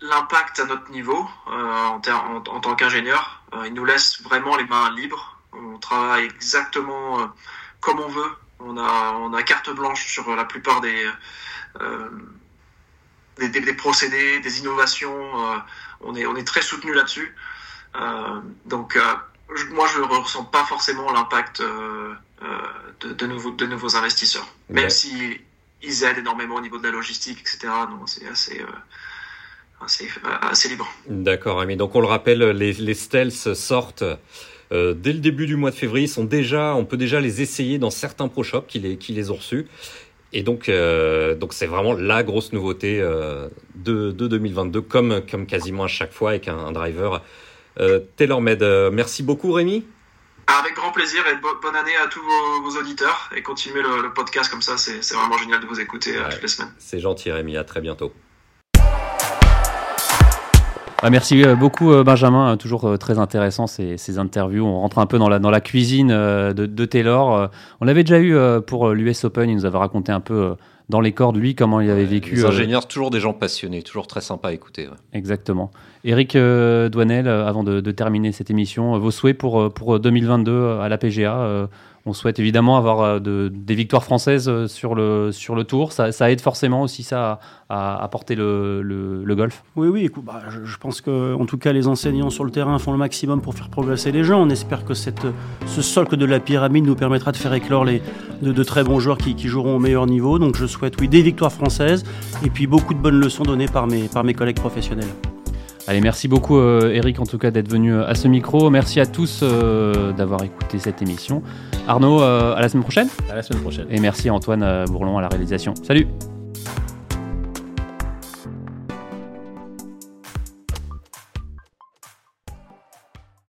l'impact à notre niveau en, en, tant qu'ingénieur. ils nous laissent vraiment les mains libres. On travaille exactement comme on veut on a, on a carte blanche sur la plupart des, euh, des, procédés, des innovations. Euh, on, est, on est très soutenu là-dessus. Euh, donc, moi, je ne ressens pas forcément l'impact de, de, nouveaux, de nouveaux investisseurs, même si ils aident énormément au niveau de la logistique, etc. Non, c'est assez. Assez, assez, libre. D'accord, mais donc on le rappelle, les, les stealths sortent euh, dès le début du mois de février. sont déjà, on peut déjà les essayer dans certains pro shops qui les, qui les ont reçus. Et donc, euh, donc c'est vraiment la grosse nouveauté euh, de, de, 2022, comme, comme quasiment à chaque fois avec un, driver euh, TaylorMade. merci beaucoup, Rémi. Avec grand plaisir et bonne année à tous vos, auditeurs et continuez le, podcast comme ça, c'est vraiment génial de vous écouter toutes les semaines. C'est gentil, Rémi. À très bientôt. Ah, merci euh, beaucoup euh, Benjamin, euh, toujours très intéressant ces, ces, interviews. On rentre un peu dans la, dans la cuisine de, de Taylor. On l'avait déjà eu pour l'US Open, il nous avait raconté un peu dans les cordes, lui, comment il avait vécu. Les ingénieurs, toujours des gens passionnés, toujours très sympa à écouter. Exactement. Eric Douanel, avant de, de, terminer cette émission, vos souhaits pour, pour 2022 à la PGA on souhaite évidemment avoir euh, des victoires françaises euh, sur le, sur le tour. Ça, aide forcément aussi ça à, porter le, golf. Oui, oui. Bah, je, pense que, en tout cas, les enseignants sur le terrain font le maximum pour faire progresser les gens. On espère que ce socle de la pyramide nous permettra de faire éclore de, très bons joueurs qui, joueront au meilleur niveau. Donc, je souhaite, oui, des victoires françaises et puis beaucoup de bonnes leçons données par mes, par mes collègues professionnels. Allez, merci beaucoup euh, Eric en tout cas d'être venu à ce micro. Merci à tous d'avoir écouté cette émission. Arnaud, euh, à la semaine prochaine. À la semaine prochaine. Et merci Antoine euh, Bourlon à la réalisation. Salut